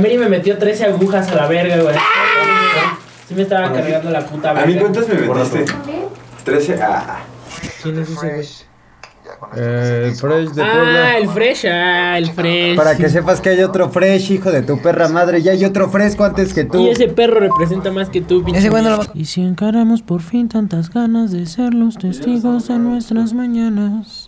Mary me metió 13 agujas a la verga, güey. Sí me estaba cargando la puta verga. ¿A mí cuántas me metiste? 13. Ah. ¿Quién es ese güey? Eh, el Fresh de Ah, Puebla. el fresh, ah, el fresh. Para que sepas que hay otro Fresh, hijo de tu perra madre. Ya hay otro fresco antes que tú. Y ese perro representa más que tú, pinche. Ese güey no lo va- Y si encaramos por fin tantas ganas de ser los testigos de nuestras mañanas.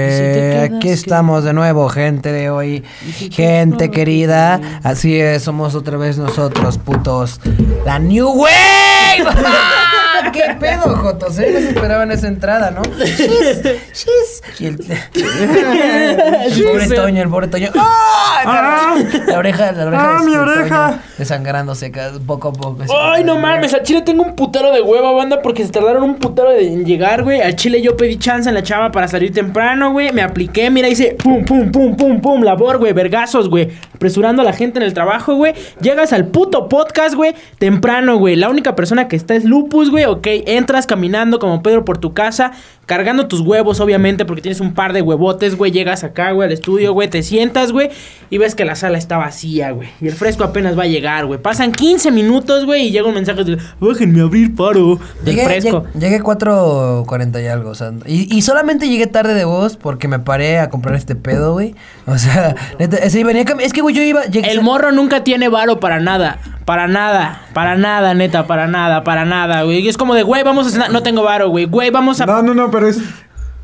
Aquí estamos de nuevo, gente de hoy. Gente querida, así es, somos otra vez nosotros, putos. La New Wave. ¿Qué pedo, Jotos? Eh? No se esperaban esa entrada, ¿no? Shis, shis. Y el, el pobre Toño, el pobre Toño. ¡Ah! La oreja, la oreja. ¡Ah, de mi Toño oreja! Desangrándose poco a poco. así. Ay, no mames, al chile tengo un putero de hueva, banda, porque se tardaron un putero de- en llegar, güey. Al chile yo pedí chance en la chava para salir temprano, güey. Me apliqué, mira, hice pum, pum, pum, pum, pum, labor, güey, vergazos, güey. Apresurando a la gente en el trabajo, güey. Llegas al puto podcast, güey, temprano, güey. La única persona que está es Lupus, güey, ok. Entras caminando como Pedro por tu casa, cargando tus huevos, obviamente, porque tienes un par de huevotes, güey. Llegas acá, güey, al estudio, güey, te sientas, güey, y ves que la sala está vacía, güey. Y el fresco apenas va a llegar, güey. Pasan 15 minutos, güey, y llega un mensaje de, bájenme a abrir paro del Llegué, fresco. lleg- llegué 4.40 y algo, o sea, y, y solamente llegué tarde de voz porque me paré a comprar este pedo, güey. O sea, neta, ese venía es que, güey, yo iba... llegué- El morro nunca tiene varo para nada. Para nada. Para nada, neta. Para nada. Para nada, güey. Y es como de, güey, vamos a cenar. No tengo varo, güey. Güey, vamos a. No, no, no, pero es.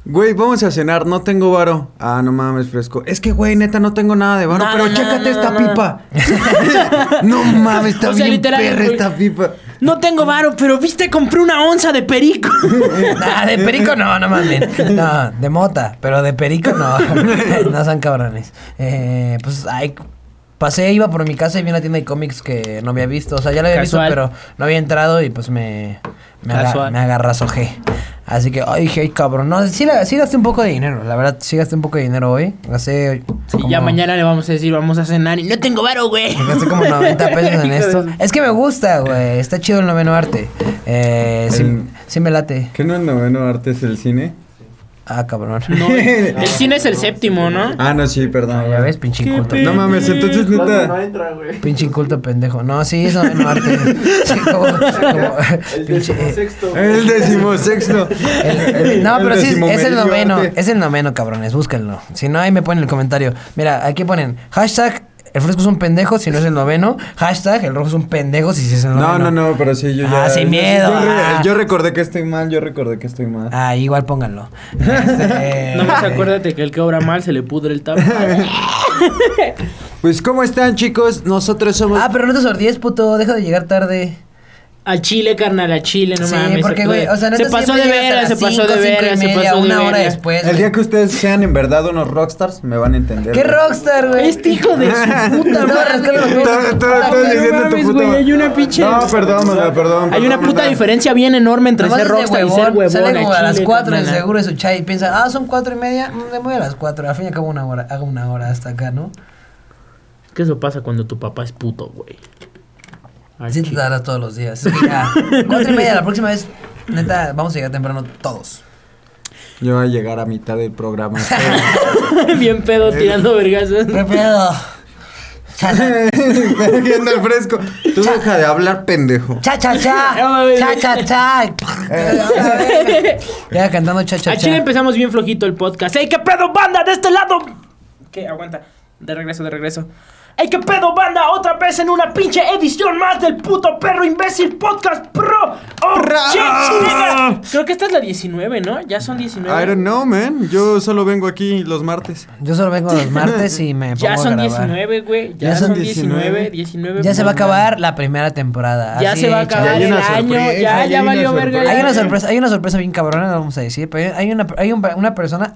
Güey, vamos a cenar, no tengo varo. Ah, no mames, fresco. Es que, güey, neta, no tengo nada de varo. Pero chécate esta pipa. no mames, está O sea, bien literal, perra güey. esta pipa. No tengo varo, pero viste, compré una onza de perico. Nah, de perico no, no mames. No, de mota, pero de perico no. no son cabrones. Eh, pues, ay, pasé, iba por mi casa y vi una tienda de cómics que no había visto. O sea, ya la había Casual. visto, pero no había entrado y pues me, me, aga- me agarrazojé. Así que, ay, ay, cabrón. No, sí, la- sí gasté un poco de dinero. La verdad, sí gasté un poco de dinero hoy. Gasté. Sí, como- ya mañana le vamos a decir, vamos a cenar. Y no tengo varo, güey. Gasté como 90 pesos en esto. Es que me gusta, güey. Está chido el noveno arte. Eh, sí, El- sí me late. ¿Qué no es noveno arte es el cine? Ah, cabrón. No, el, cine es el séptimo, ¿no? Ah, no, sí, perdón. Ah, ya ves, pinche inculto. No mames, entonces No neta. entra, güey. Pinche inculto pendejo. No, sí, es noveno arte. Sí, como, como, El pinche, eh, sexto. El decimosexto. el- el- no, El pero sí, es el noveno. arte. Es el noveno, cabrones. Búsquenlo. Si no, ahí me ponen el comentario. Mira, aquí ponen hashtag el fresco es un pendejo si no es el noveno. Hashtag el rojo es un pendejo si es el noveno. No, no, no, pero sí, yo ya. Ah, sin miedo, Yo, re- ah. yo recordé que estoy mal, yo recordé que estoy mal. Ah, igual pónganlo. Este, Nomás acuérdate que el que obra mal se le pudre el tapa. Pues, ¿cómo están, chicos? Nosotros somos. Ah, pero no te sordíes, puto. Deja de llegar tarde. Al chile, carnal, al chile, no sí, mames. porque, se güey, puede- o sea, se pasó de a veras, se pasó de veras, se pasó de una hora veras. después. el día que ustedes sean en verdad unos rockstars, me van a entender. ¿Qué güey. rockstar, güey? Este hijo de su puta madre. güey, no hay una pinche- No, perdón, perdón. Hay una puta diferencia bien enorme entre ser de rockstar y ser huevón. Sale como a las chile, 4 de carnal. seguro de su chai y piensa, ah, son 4 y media, mm, me voy a las 4. Al fin y al cabo una hora, hago una hora hasta acá, ¿no? Que eso pasa cuando tu papá es puto, güey. Así te dará todos los días. Es que ya, 4 y media, la próxima vez, neta, vamos a llegar temprano todos. Yo voy a llegar a mitad del programa. bien pedo tirando vergazos. ¿Qué pedo? Viendo el fresco. Tú deja de hablar, pendejo. cha, cha, cha, cha, cha, cha. Ya cantando cha, cha, Al chile cha. empezamos bien flojito el podcast. ¡Ey, qué pedo, banda! ¡De este lado! ¿Qué? Aguanta. De regreso, de regreso. ¡Ey, qué pedo, banda! Otra vez en una pinche edición más del puto perro imbécil podcast pro. ¡Oh, shit, nigga! Creo que esta es la 19, ¿no? Ya son 19. I don't know, man. Yo solo vengo aquí los martes. Yo solo vengo los martes y me pongo Ya son a grabar. 19, güey. Ya, Ya son son 19, 19. Ya se va a acabar la primera temporada. Ya así se va a acabar hay el una año. sorpresa, Ya, hay ya una valió verga. sorpresa. Hay una sorpresa, hay una sorpresa bien cabrona, no vamos a decir, pero hay una, hay un- una persona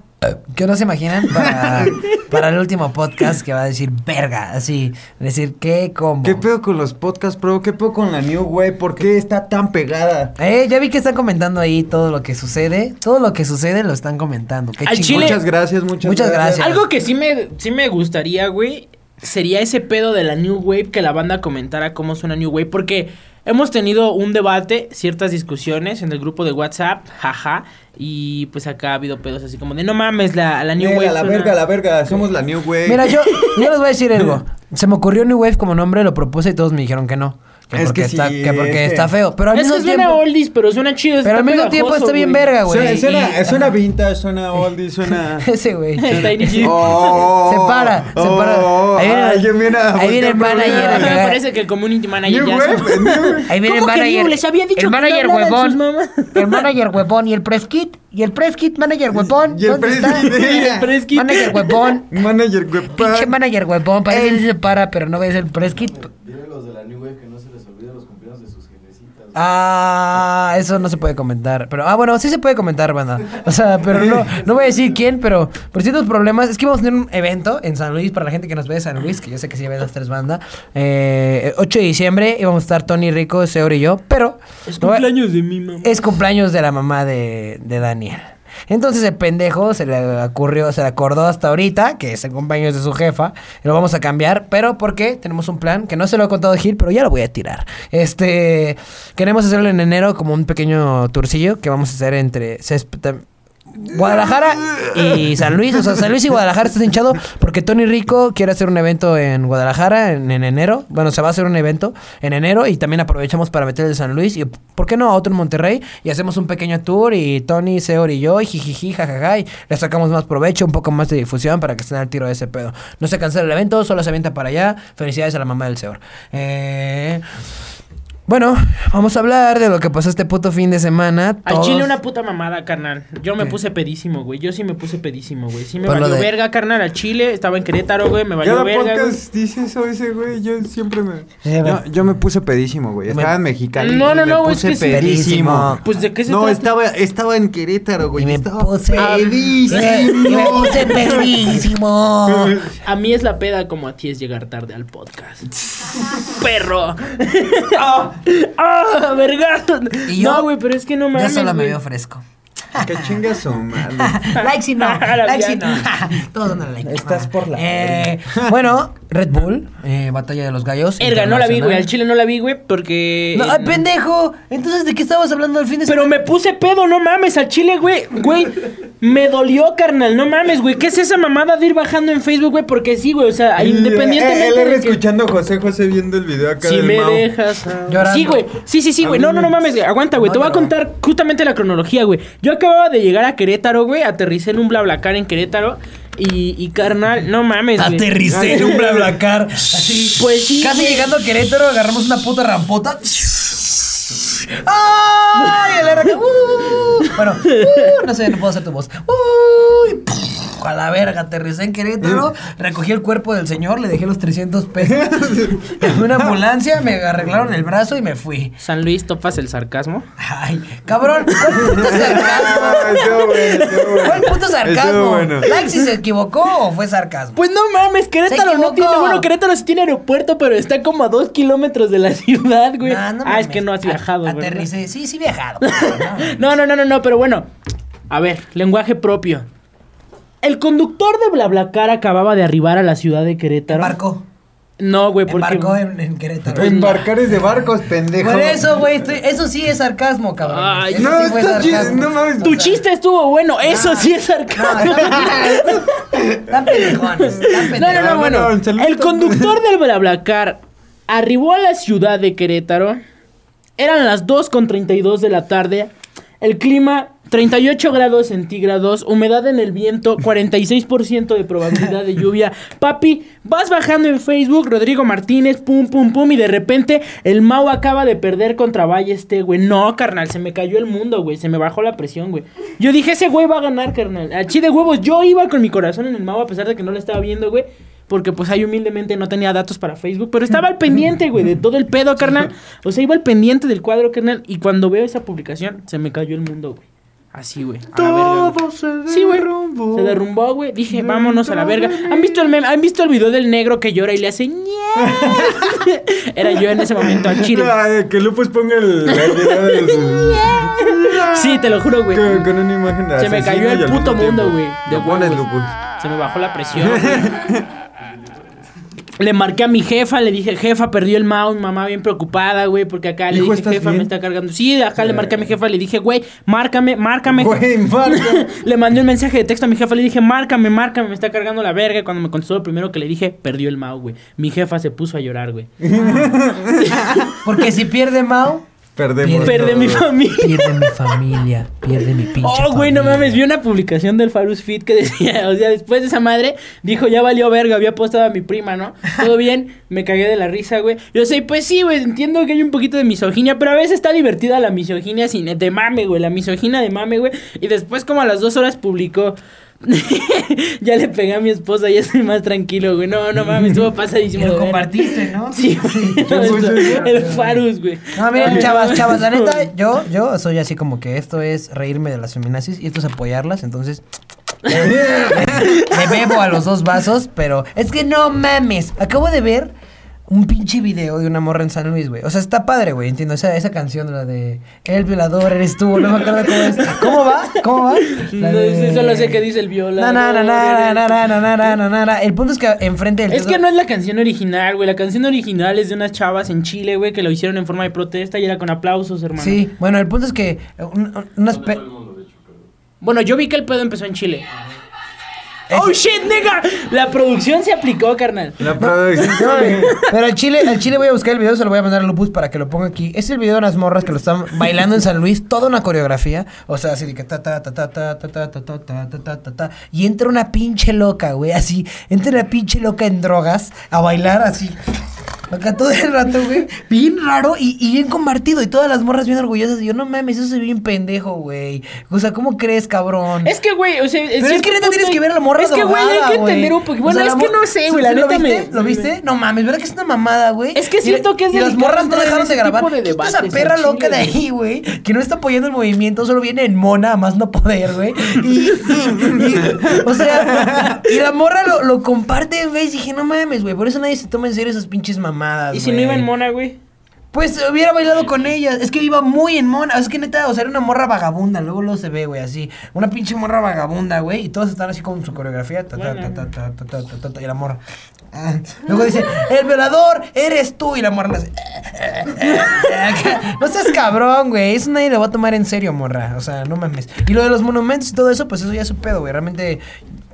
Que no se imaginan para, para el último podcast que va a decir verga, así, decir qué combo. ¿Qué pedo con los podcasts, bro? ¿Qué pedo con la New Way? ¿Por qué está tan pegada? Eh, ya vi que están comentando ahí todo lo que sucede, todo lo que sucede lo están comentando. Qué Al chile- Muchas gracias, muchas, Muchas gracias. Algo que sí me, sí me gustaría, güey, sería ese pedo de la New Wave, que la banda comentara cómo suena New Wave, porque hemos tenido un debate, ciertas discusiones en el grupo de WhatsApp, jaja, y pues acá ha habido pedos así como de, no mames, la, la New Mira, Wave la suena- verga, la verga. Somos la New Way. Mira, yo, yo les voy a decir algo. Se me ocurrió New Wave como nombre, lo propuse y todos me dijeron que no. Que Es porque, que está, sí, que porque es que- está feo. Pero al Es mismo que suena tiempo. oldies, pero suena chido. Pero al mismo tiempo está bien güey. verga, güey. Suena, suena, y- suena vintage, suena oldie, suena... Ese güey. Oh, Se para, se oh, para. oh, Ahí viene- alguien viene a ahí viene el manager a Me parece que el community manager ya. Ahí viene el ¿Cómo que manager. Les había dicho el manager huevón. El manager huevón y el press kit. Y el press kit, manager huevón. Y el ¿Dónde press kit. El press kit. Manager huevón. Manager, güey. Pinche manager huevón. Parece que se para, pero no ves el press kit. Dile los de la New Wave que no se les olvide los cumpleaños de sus jefecitas. Ah, eso no se puede comentar. Pero, ah, bueno, sí se puede comentar, banda. O sea, pero no, no voy a decir quién, pero por ciertos problemas. Es que vamos a tener un evento en San Luis para la gente que nos ve de San Luis, que yo sé que sí ve las tres bandas. Eh, 8 de diciembre íbamos a estar Tony Rico, Seor y yo, pero. Es no cumpleaños de mi mamá. es cumpleaños de la mamá de, de Daniel. Entonces el pendejo se le ocurrió, se le acordó hasta ahorita que es el cumpleaños de su jefa. Y lo vamos a cambiar, pero porque tenemos un plan que no se lo he contado a Gil, pero ya lo voy a tirar. Este, queremos hacerlo en enero como un pequeño tourcillo que vamos a hacer entre Guadalajara y San Luis. O sea, San Luis y Guadalajara está hinchado porque Tony Rico quiere hacer un evento en Guadalajara en, en enero. Bueno, se va a hacer un evento en enero y también aprovechamos para meter el San Luis y, ¿por qué no? A otro en Monterrey y hacemos un pequeño tour y Tony, Seor y yo y jijiji, jajaja y le sacamos más provecho, un poco más de difusión para que estén al tiro de ese pedo. No se cancela el evento, solo se avienta para allá. Felicidades a la mamá del Seor. Eh... Bueno, vamos a hablar de lo que pasó este puto fin de semana. Al Todos- chile una puta mamada, carnal. Yo me ¿Qué? puse pedísimo, güey. Yo sí me puse pedísimo, güey. Sí me Por valió de- verga, carnal, al chile. Estaba en Querétaro, güey. Me valió Cada verga, güey. podcast dice eso ese güey. Yo siempre me. Eh, yo, me puse pedísimo, güey. Estaba en Mexicali. No, no, no, güey, es puse que sí. pedísimo. Pues, ¿de qué se No, trata? estaba, estaba en Querétaro, güey. Y me estaba puse pedísimo. Y me puse pedísimo. A mí es la peda como a ti es llegar tarde al podcast. ¡Perro! ¡Ah! ¡Ah! Yo- No, güey, pero es que no Yo mames, solo me veo fresco. Que chinga su madre. like si no, A la like si no. Todos dan like. Estás por la Eh, bueno, Red Bull, eh, Batalla de los Gallos. Erga, no la vi, güey. Al chile no la vi, güey, porque... No, ay, pendejo. Entonces, ¿de qué estabas hablando el fin de Pero semana? me puse pedo, no mames, al chile, güey. Güey, me dolió, carnal, no mames, güey. ¿Qué es esa mamada de ir bajando en Facebook, güey? Porque sí, güey, o sea, independientemente Él era de que... escuchando a José José viendo el video acá Si del me Mau. dejas. ah. Llorando. Sí, güey. Sí, sí, sí, güey. No, no, no mames, güey. Aguanta, güey. No Te voy a contar justamente la cronología, güey. Yo acababa de llegar a Querétaro, güey. Aterricé en un BlaBlaCar en Querétaro. Y, y carnal, no mames. Aterricé en un BlaBlaCar. Así. Pues sí, Casi llegando a Querétaro, agarramos una puta rampota. ¡Ay! El R. Uh, bueno, uh, no sé, no puedo hacer tu voz. Uy, a la verga, aterricé en Querétaro, recogí el cuerpo del señor, le dejé los 300 pesos en una ambulancia, me arreglaron el brazo y me fui. San Luis, topas el sarcasmo. Ay, cabrón, ¿cuál puto sarcasmo? Estuvo bueno, estuvo bueno. ¿Cuál puto sarcasmo? Bueno. Si se equivocó o fue sarcasmo. Pues no mames, Querétaro no tiene. Bueno, Querétaro sí tiene aeropuerto, pero está como a dos kilómetros de la ciudad, güey. Nah, no ah, es que no has viajado, güey. Aterricé, sí, sí, viajado. No, no, no, no, no, pero bueno. A ver, lenguaje propio. El conductor de BlaBlaCar acababa de arribar a la ciudad de Querétaro. Embarcó. No, güey, porque. Embarcó en, en Querétaro. Embarcar es de barcos, pendejo. Por eso, güey, estoy- eso sí es sarcasmo, cabrón. Ay, eso No, sí fue está chido, sarcasmo. no mames. Tu chiste estuvo bueno, eso sí es No, sarcasmo. están- están pendejones, están No, no, pendejones. no, bueno. bueno, saludos. El conductor del BlaBlaCar arribó a la ciudad de Querétaro. Eran las 2 con 32 de la tarde. El clima 38 grados centígrados, humedad en el viento, 46% de probabilidad de lluvia. Papi, vas bajando en Facebook, Rodrigo Martínez, pum, pum, pum, y de repente el Mau acaba de perder contra Balleste, güey. No, carnal, se me cayó el mundo, güey. Se me bajó la presión, güey. Yo dije, ese güey va a ganar, carnal. A de huevos, yo iba con mi corazón en el Mau a pesar de que no lo estaba viendo, güey. Porque pues ahí humildemente no tenía datos para Facebook, pero estaba al pendiente, güey, de todo el pedo, carnal. O sea, iba al pendiente del cuadro, carnal. Y cuando veo esa publicación, se me cayó el mundo, güey. Así, güey. a la verga, güey. Sí, güey. Se derrumbó, güey. Dije, vámonos a la verga. ¿Han visto el meme? ¿Han visto el video del negro que llora y le hace ñe? Era yo en ese momento al chile. Ay, que Lupus ponga el, el video de su- Sí, te lo juro, güey. con, con una imagen de Se me cayó el puto mundo, güey. De pones. Lupus. Se me bajó la presión, güey. Le marqué a mi jefa, le dije, jefa, perdió el mouse, mamá bien preocupada, güey, porque acá le Hijo, dije, ¿estás jefa, me está cargando. Sí, acá le marqué a mi jefa, le dije, güey, márcame, márcame. Güey, marca. le mandé un mensaje de texto a mi jefa, le dije, márcame, márcame, me está cargando la verga. Y Cuando me contestó lo primero que le dije, perdió el mouse, güey. Mi jefa se puso a llorar, güey. Porque si pierde Mau, Perdemos. Perdí todo. mi familia. pierde mi familia, pierde mi pinche Oh, güey, no mames, vi una publicación del Farus Fit que decía, o sea, después de esa madre, dijo, ya valió verga, había postado a mi prima, ¿no? Todo bien, me cagué de la risa, güey. Yo sé, pues sí, güey, entiendo que hay un poquito de misoginia, pero a veces está divertida la misoginia sin, de mame, güey, la misoginia de mame, güey. Y después, como a las dos horas, publicó. Ya le pegué a mi esposa, ya estoy más tranquilo, güey. No, no mames, estuvo pasadísimo. lo compartiste, ¿no? Sí, güey. El Farus, güey. No, miren, chavas, chavas, la neta, yo, yo soy así como que esto es reírme de las feminazis y esto es apoyarlas, entonces le bebo a los dos vasos, pero es que no mames, acabo de ver un pinche video de una morra en San Luis, güey. O sea, está padre, güey, entiendo. Esa, esa canción, la de El violador eres tú, no me acuerdo cómo es. ¿Cómo va? ¿Cómo va? La de... no, solo sé que dice el violador. Na, na, na, el punto es que enfrente del... Es que no es la canción original, güey. La canción original es de unas chavas en Chile, güey, que lo hicieron en forma de protesta y era con aplausos, hermano. Sí, bueno, el punto es que Bueno, yo vi que el pedo empezó en Chile. ¡Oh, shit, nigga! La producción se aplicó, carnal. La producción. Pero al chile, al chile voy a buscar el video, se lo voy a mandar a Lupus para que lo ponga aquí. Es el video de unas morras que lo están bailando en San Luis, toda una coreografía. O sea, así de que ta ta ta ta ta ta ta ta ta ta ta ta ta ta y entra una pinche loca, güey, así, entra una pinche loca en drogas a bailar así. Acá todo el rato, güey. Bien raro y, y bien compartido. Y todas las morras bien orgullosas. Y yo, no mames, eso ve bien pendejo, güey. O sea, ¿cómo crees, cabrón? Es que, güey, o sea. Pero es que neta tienes que ver a la morra Es que, güey, hay que entender un poquito. Bueno, O sea, es que no sé, güey, la ¿Sí neta ¿Lo viste? me. ¿Lo viste? No mames, ¿verdad que es una mamada, güey? Es que siento que es Y las morras no dejaron de grabar. de Quita esa debates perra al loca de chile, ahí, güey. Que no está apoyando el movimiento, solo viene en mona, a más no poder, güey. Y, y- o sea, y la morra lo, lo comparte Face. Dije, no mames, güey. Por eso nadie se toma en serio esas pinches mamadas. ¿Y si no iba en mona, güey? Pues hubiera bailado con ella. Es que iba muy en mona. Es que neta, o sea, era una morra vagabunda. Luego luego se ve, güey, así. Una pinche morra vagabunda, güey. Y todos están así con su coreografía. Ta, ta, ta, ta, ta, ta, ta, ta, ta, y la morra. ah. Luego dice, el violador eres tú. Y la morra hace, No seas cabrón, güey. Eso nadie lo va a tomar en serio, morra. O sea, no mames. Y lo de los monumentos y todo eso, pues eso ya es su pedo, güey. Realmente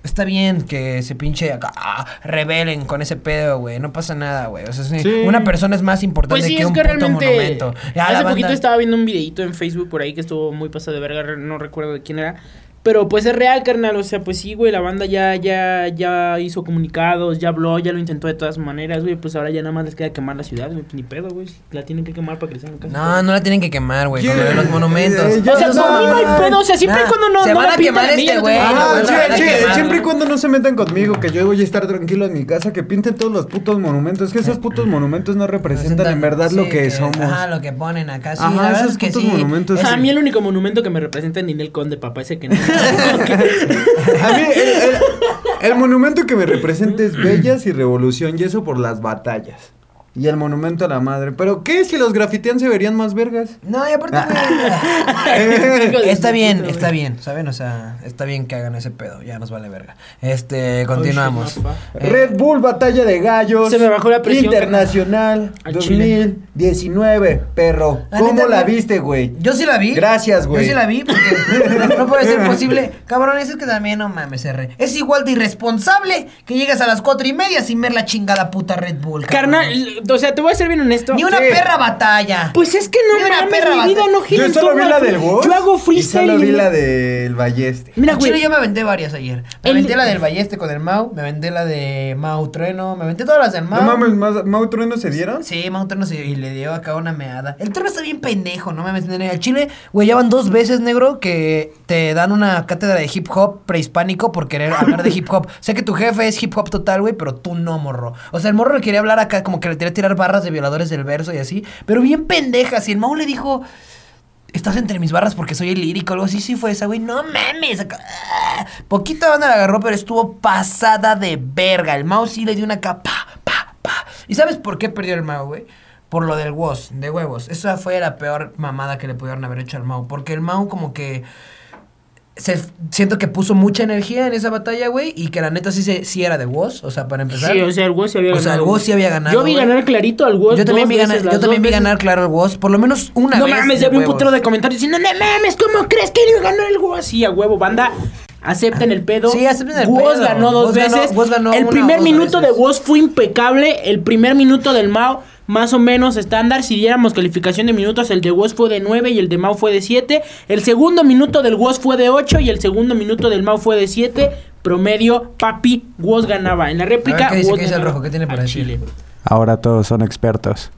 está bien que se pinche acá, ah, rebelen con ese pedo, güey. No pasa nada, güey. O sea, sí, una persona es más importante Pues sí, que es un que puto realmente. monumento. Ya, hace banda- poquito estaba viendo un videito en Facebook por ahí que estuvo muy pasado de verga, no recuerdo de quién era. Pero pues es real, carnal. O sea, pues sí, güey, la banda ya, ya, ya hizo comunicados, ya habló, ya lo intentó de todas maneras, güey. Pues ahora ya nada más les queda quemar la ciudad, güey. Ni pedo, güey. La tienen que quemar para que les hagan caso. No, no la tienen que quemar, güey, con ¿Quién? lo de los monumentos. Eh, O sea, no, para mí no hay pedo. O sea, siempre y Nah, cuando no. se no van la a pintan quemar este güey, Ah, sí, sí, siempre y cuando no se metan conmigo, que yo voy a estar tranquilo en mi casa, que pinten todos los putos monumentos. Que esos putos monumentos no representan en verdad lo que, somos. Ajá, lo que ponen acá. Sí, Ajá, la verdad esos es que putos sí. monumentos. O sea, Es- a mí el único monumento que me representa es Ninel Conde, papá, ese que no. A mí, el, el- el monumento que me representa es Bellas y Revolución, y eso por las batallas. Y el monumento a la madre. ¿Pero qué? Si los grafitean se verían más vergas. No, y aparte, güey. está bien, está bien, ¿saben? O sea, está bien que hagan ese pedo. Ya nos vale verga. Este, continuamos. Eh, Red Bull Batalla de Gallos. Se me bajó la presión, Internacional Al chile. 2019, perro. La ¿Cómo neta, la viste, güey? Yo sí la vi. Gracias, güey. Yo sí la vi porque no puede ser posible. Cabrón, eso es que también no mames, R. Es igual de irresponsable que llegas a las cuatro y media sin ver la chingada puta Red Bull. cabrón. Carnal, o sea, te voy a ser bien honesto. Ni una Sí. perra batalla. Pues es que no Ni una mames, perra mi vida bata- no gira Yo en solo vi la del Boss. Yo hago Y freestyle. solo vi la del Balleste. Mira, Al chile güey. yo me aventé varias ayer. Me El- aventé la del Balleste con el Mau, me aventé la de Mau Trueno, me aventé todas las del Mau. No mames, ¿más- ¿Mau Trueno se dieron? Sí, Mau Trueno se, y le dio acá una meada. El trueno está bien pendejo, no mames. nene. Al Chile, güey, ya van dos veces, negro, que te dan una cátedra de hip hop prehispánico por querer hablar de hip hop. sé que tu jefe es hip hop total, güey, pero tú no, morro. O sea, el morro le quería hablar acá, como que le quería tirar barras de violadores del verso y así. Pero bien pendejas. Y el Mau le dijo. Estás entre mis barras porque soy el lírico, algo así, sí fue esa, güey. No mames. ah. Poquita banda la agarró, pero estuvo pasada de verga. El Mao sí le dio una capa, pa, pa. ¿Y sabes por qué perdió el Mao, güey? Por lo del WOS, de huevos. Esa fue la peor mamada que le pudieron haber hecho al Mao. Porque el Mao como que... se- siento que puso mucha energía en esa batalla, güey. Y que la neta sí, se, sí era de WOS. O sea, para empezar. Sí, o sea, el WOS sí había O ganado. sea, el WOS sí había ganado, Yo vi ganar clarito al WOS. yo también vi ganar, veces, yo también vi veces. ganar claro el WOS. Por lo menos una No vez. mames, de ya vi un putero de comentarios diciendo, no mames, ¿cómo crees que iba a ganar el WOS? Sí, a huevo, banda. Acepten el pedo. Sí, acepten el WOS pedo. ganó dos ganó- veces. WOS ganó el primer o minuto de WOS fue impecable. El primer minuto del Mao, más o menos estándar. Si diéramos calificación de minutos, el de WOS fue de 9 y el de Mao fue de 7. El segundo minuto del WOS fue de 8 y el segundo minuto del Mao fue de 7. Promedio, papi, WOS ganaba. En la réplica, A ver, ¿qué dice- WOS qué dice el rojo? ¿Qué tiene para decir? Chile. Ahora todos son expertos.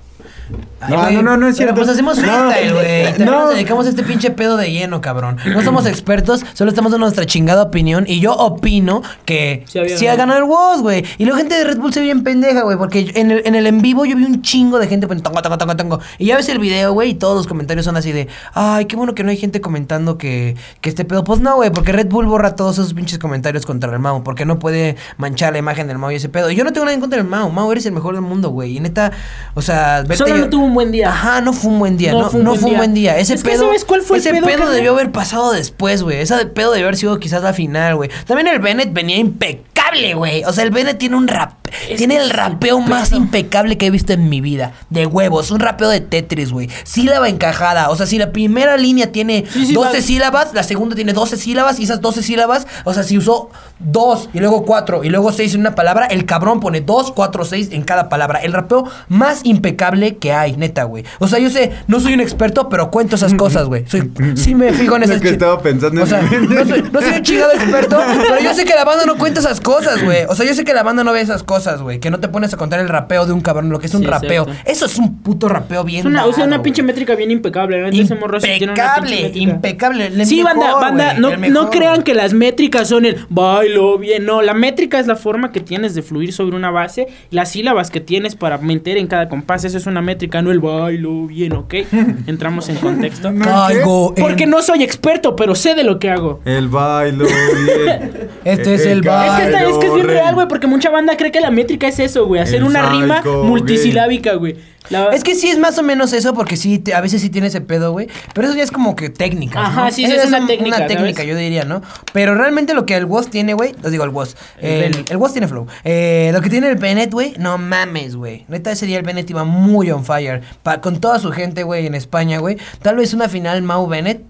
Ay, No, no, no, no es pero cierto. Pues hacemos No, freestyle, güey. También no. nos dedicamos a este pinche pedo de lleno, cabrón. No somos expertos, solo estamos dando nuestra chingada opinión. Y yo opino que Sí había sí ha ganado. el WOS, güey. Y luego gente de Red Bull se ve bien pendeja, güey. Porque en el, en el en vivo yo vi un chingo de gente poniendo tango, tango, tango, tango. Y ya ves el video, güey, y todos los comentarios son así de, ay, qué bueno que no hay gente comentando que, que este pedo. Pues no, güey, porque Red Bull borra todos esos pinches comentarios contra el Mao. Porque no puede manchar la imagen del Mao y ese pedo. Y yo no tengo nada en contra del Mao. Mao, eres el mejor del mundo, güey. Y neta, o sea, Yo- no tuvo un buen día. Ajá, no fue un buen día. No, no fue un buen día. Ese Es que, pedo. ¿sabes cuál fue el ese pedo, pedo carnal? debió haber pasado después, güey. Ese pedo debió haber sido quizás la final, güey. También el Bennett venía impecable, güey. O sea, el Bennett tiene un rap. Es tiene que el el rapeo más pedo. impecable que he visto en mi vida. De huevos. Un rapeo de Tetris, güey. Sílaba encajada. O sea, si la primera línea tiene Sí, sí, 12 va- sílabas, la segunda tiene 12 sílabas y esas 12 sílabas, o sea, si usó 2 y luego 4 y luego 6 en una palabra, el cabrón pone 2, 4, 6 en cada palabra. El rapeo más impecable que hay, neta, güey. O sea, yo sé, no soy un experto, pero cuento esas cosas, güey. Soy- Sí me fijo en Lo esas que chi- estaba pensando O sea, no soy, no soy un chingado experto, pero yo sé que la banda no cuenta esas cosas, güey. O sea, yo sé que la banda no ve esas cosas, güey. Que no te pones a contar el rapeo de un cabrón, lo que es un Sí, rapeo. exacto. Eso es un puto rapeo bien Es una, o sea, una pinche métrica bien impecable. Impecable, impecable. Sí, mejor, banda, banda, no, no crean que las métricas son el bailo bien, no, la métrica es la forma que tienes de fluir sobre una base, las sílabas que tienes para meter en cada compás, eso es una métrica, no el bailo bien, ¿ok? Entramos en contexto. No, Caigo en- Porque no soy experto, pero sé de lo que hago. El bailo bien. Este es el Es que, está- es que es bien Bailo, real, güey, porque mucha banda cree que la métrica es eso, güey, hacer El una rima multisilábica, güey. La- Es que sí es más o menos eso, porque sí, te- a veces sí tiene ese pedo, güey. Pero eso ya es como que técnica. Ajá, ¿no? sí, sí, es una técnica, Una técnica, yo diría, ¿no? Pero realmente lo que el WOS tiene, güey, lo digo el WOS. El El, WOS tiene flow. Eh, lo que tiene el Bennett, güey, no mames, güey. Neta, ese día el Bennett iba muy on fire. Pa- con toda su gente, güey, en España, güey. Tal vez una final Mau Bennett.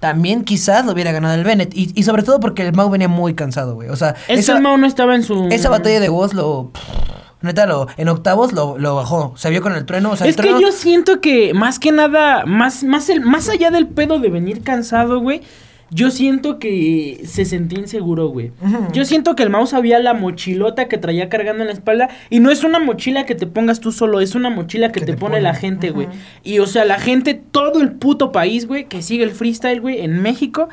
También quizás lo hubiera ganado el Bennett. Y, y sobre todo porque el Mau venía muy cansado, güey. O sea, es que esa, Mao no estaba en su... esa batalla de WOS lo. Neta, lo, en octavos lo, lo bajó. Se vio con el trueno. O sea, el es que yo siento que más que nada, más, más, el, más allá del pedo de venir cansado, güey. Yo siento que se sentía inseguro, güey. Yo siento que el mouse sabía la mochilota que traía cargando en la espalda. Y no es una mochila que te pongas tú solo, es una mochila que, Que te, te pone, pone. la gente, güey. Y o sea, la gente, todo el puto país, güey, que sigue el freestyle, güey, en México,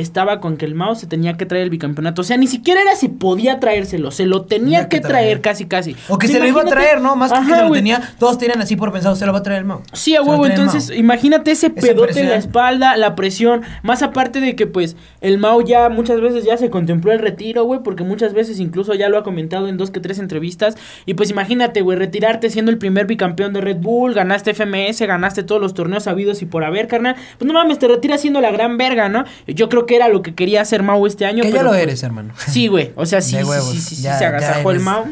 estaba con que el mouse se tenía que traer el bicampeonato. O sea, ni siquiera era si podía traérselo, se lo tenía, Tenía que que traer traer. casi, casi. O que sea, se lo iba a traer, ¿no? Más que que Ajá, se lo tenía. Todos tienen así por pensado, se lo va a traer el Mau. Sí, a huevo, entonces imagínate ese Esa pedote en la espalda, la presión, más aparte de que pues el Mao ya muchas veces ya se contempló el retiro, güey, porque muchas veces incluso ya lo ha comentado en dos que tres entrevistas, y pues imagínate, güey, retirarte siendo el primer bicampeón de Red Bull, ganaste FMS, ganaste todos los torneos habidos y por haber, carnal, pues no mames, te retiras siendo la gran verga, ¿no? Yo creo que era lo que quería hacer Mao este año. Que ya lo pues, eres, hermano. Sí, güey, o sea, sí, De sí, huevos. sí, sí, sí, Ya- se agasajó el Mao.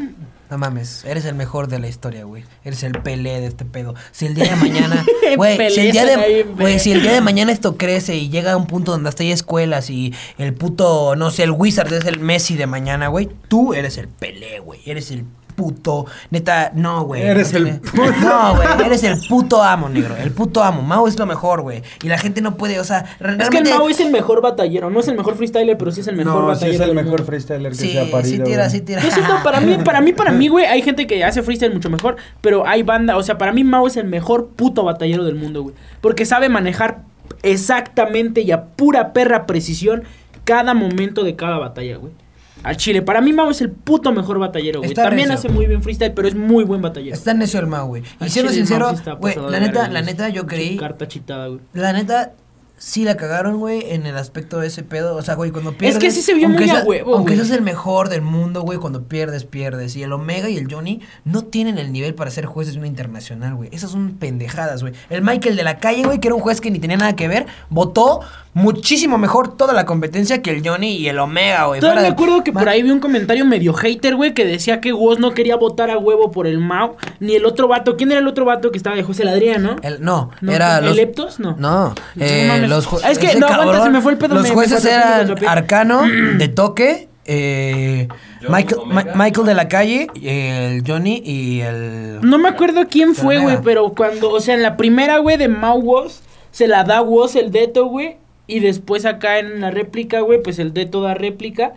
No mames, eres el mejor de la historia, güey. Eres el Pelé de este pedo. Si el día de mañana, güey, si el día de, güey, si el día de mañana esto crece y llega a un punto donde hasta hay escuelas y el puto, no sé, el Wizard es el Messi de mañana, güey, tú eres el Pelé, güey. Eres el puto, neta, no, güey. Eres no el puto. No, güey, eres el puto amo, negro. El puto amo. Mau es lo mejor, güey. Y la gente no puede, o sea, Es que el realmente- Mao es el mejor batallero, no es el mejor freestyler, pero sí es el mejor No, sí batallero. es el mejor mundo. freestyler que Sí, se ha parido. sí tira, sí tira. Yo siento, para mí, para mí, para mí, güey, hay gente que hace freestyle mucho mejor, pero hay banda, o sea, para mí Mao es el mejor puto batallero del mundo, güey. Porque sabe manejar exactamente y a pura perra precisión cada momento de cada batalla, güey. Al chile, para mí Mao es el puto mejor batallero, güey. Está También hace muy bien freestyle, pero es muy buen batallero. Está necio el Mau, güey. Y siendo sincero, güey, la neta, la neta, yo creí. Carta chitada, güey. La neta, sí la cagaron, güey, en el aspecto de ese pedo. O sea, güey, cuando pierdes. que sí se vio muy a huevo, Aunque seas el mejor del mundo, güey, cuando pierdes, pierdes. Y el Omega y el Johnny no tienen el nivel para ser jueces de una internacional, güey. Esas son pendejadas, güey. El Michael de la calle, güey, que era un juez que ni tenía nada que ver, votó muchísimo mejor toda la competencia que el Johnny y el Omega, güey. Todavía me acuerdo que por ahí vi un comentario medio hater, güey, que decía que Woz no quería votar a huevo por el Mao, ni el otro vato. ¿Quién era el otro vato que estaba de José Ladría, no? El- no, No, era ¿el los... Leptos? No, No eh, mames. los es que, no, aguanta, se me fue el pedo, Los me- me jueces me eran. Arcano, de toque, eh, Michael, Michael de la calle, el Johnny y el... No me acuerdo quién fue, güey, pero cuando, o sea, en la primera, güey, de Mao Woz, se la da Woz el Deto, güey, y después acá en la réplica, güey, pues el Deto da réplica.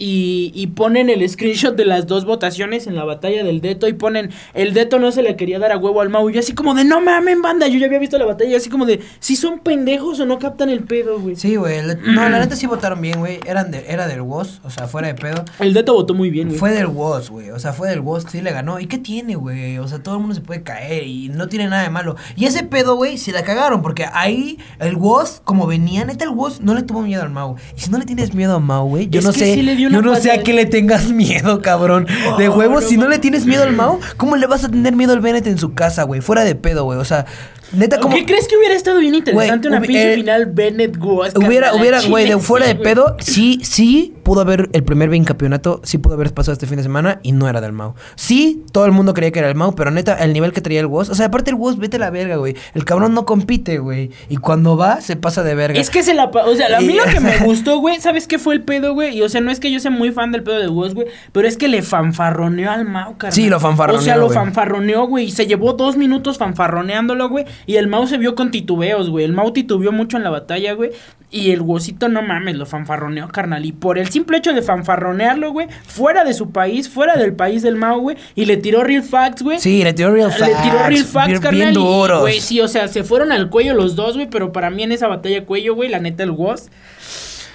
Y, y ponen el screenshot de las dos votaciones en la batalla del Deto y ponen el Deto no se le quería dar a huevo al Mau. Y yo así como de no mamen, banda. Yo ya había visto la batalla, así como de si son pendejos o no captan el pedo, güey. Sí, güey, no, la neta sí votaron bien, güey, eran de, era del WOS, o sea, fuera de pedo. El Deto votó muy bien, güey. Fue del WOS, güey. O sea, fue del WOS, sí le ganó. ¿Y qué tiene, güey? O sea, todo el mundo se puede caer y no tiene nada de malo. Y ese pedo, güey, se la cagaron. Porque ahí el WOS, como venía, neta, el WOS no le tuvo miedo al Mau. Y si no le tienes miedo a Mau, güey, yo Es no que sé. sí le dio yo no sé a qué le tengas miedo, cabrón. De Oh, huevos, si no le tienes miedo al Mau, ¿cómo le vas a tener miedo al Bennett en su casa, güey? Fuera de pedo, güey. O sea, neta, como. ¿Qué crees que hubiera estado bien interesante una pinche eh, final Bennett Woz? Hubiera, hubiera, güey, de fuera de pedo, sí, sí pudo haber el primer bicampeonato, sí pudo haber pasado este fin de semana y no era del Mau. Sí, todo el mundo creía que era el Mau, pero neta, el nivel que traía el Woz, o sea, aparte el Woz, vete a la verga, güey. El cabrón no compite, güey. Y cuando va, se pasa de verga. Es que se la... O sea, a mí lo que me gustó, güey, ¿sabes qué fue el pedo, güey? Y o sea, no es que yo sea muy fan del pedo de Woz, güey, pero es que le fanfarroneó al Mau, carnal. Sí, lo fanfarroneó, O sea, lo fanfarroneó, güey, y se llevó dos minutos fanfarroneándolo, güey, y el Mau se vio con titubeos, güey. El Mau titubeó mucho en la batalla, güey, y el Wozito, no mames, lo fanfarroneó, carnal. Y por el simple hecho de fanfarronearlo, güey, fuera de su país, fuera del país del Mau, güey, y le tiró real facts, güey. Sí, le tiró real facts. Le tiró real facts, bien, carnal. bien y, duros. Güey, sí, o sea, se fueron al cuello los dos, güey, pero para mí en esa batalla cuello, güey, la neta el Woz.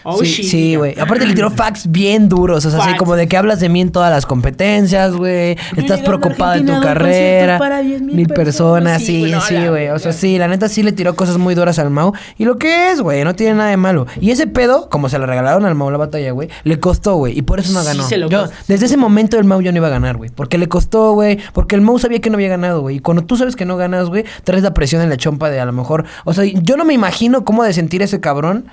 Oh, sí, sí, güey. Aparte le tiró facts bien duros. O sea, así como de que hablas de mí en todas las competencias, güey. Estás llegando a preocupado en tu carrera. para 10,000 Mil personas, personas. Sí, sí, güey, sí, güey. O sea, sí, la neta sí le tiró cosas muy duras al Mau. Y lo que es, güey, no tiene nada de malo. Y ese pedo, como se le regalaron al Mau la batalla, güey, le costó, güey. Y por eso no Sí, ganó. se lo Yo, costó. desde ese momento el Mau ya no iba a ganar, güey. Porque le costó, güey. Porque el Mau sabía que no había ganado, güey. Y cuando tú sabes que no ganas, güey, traes la presión en la chompa de a lo mejor. O sea, yo no me imagino cómo de sentir ese cabrón.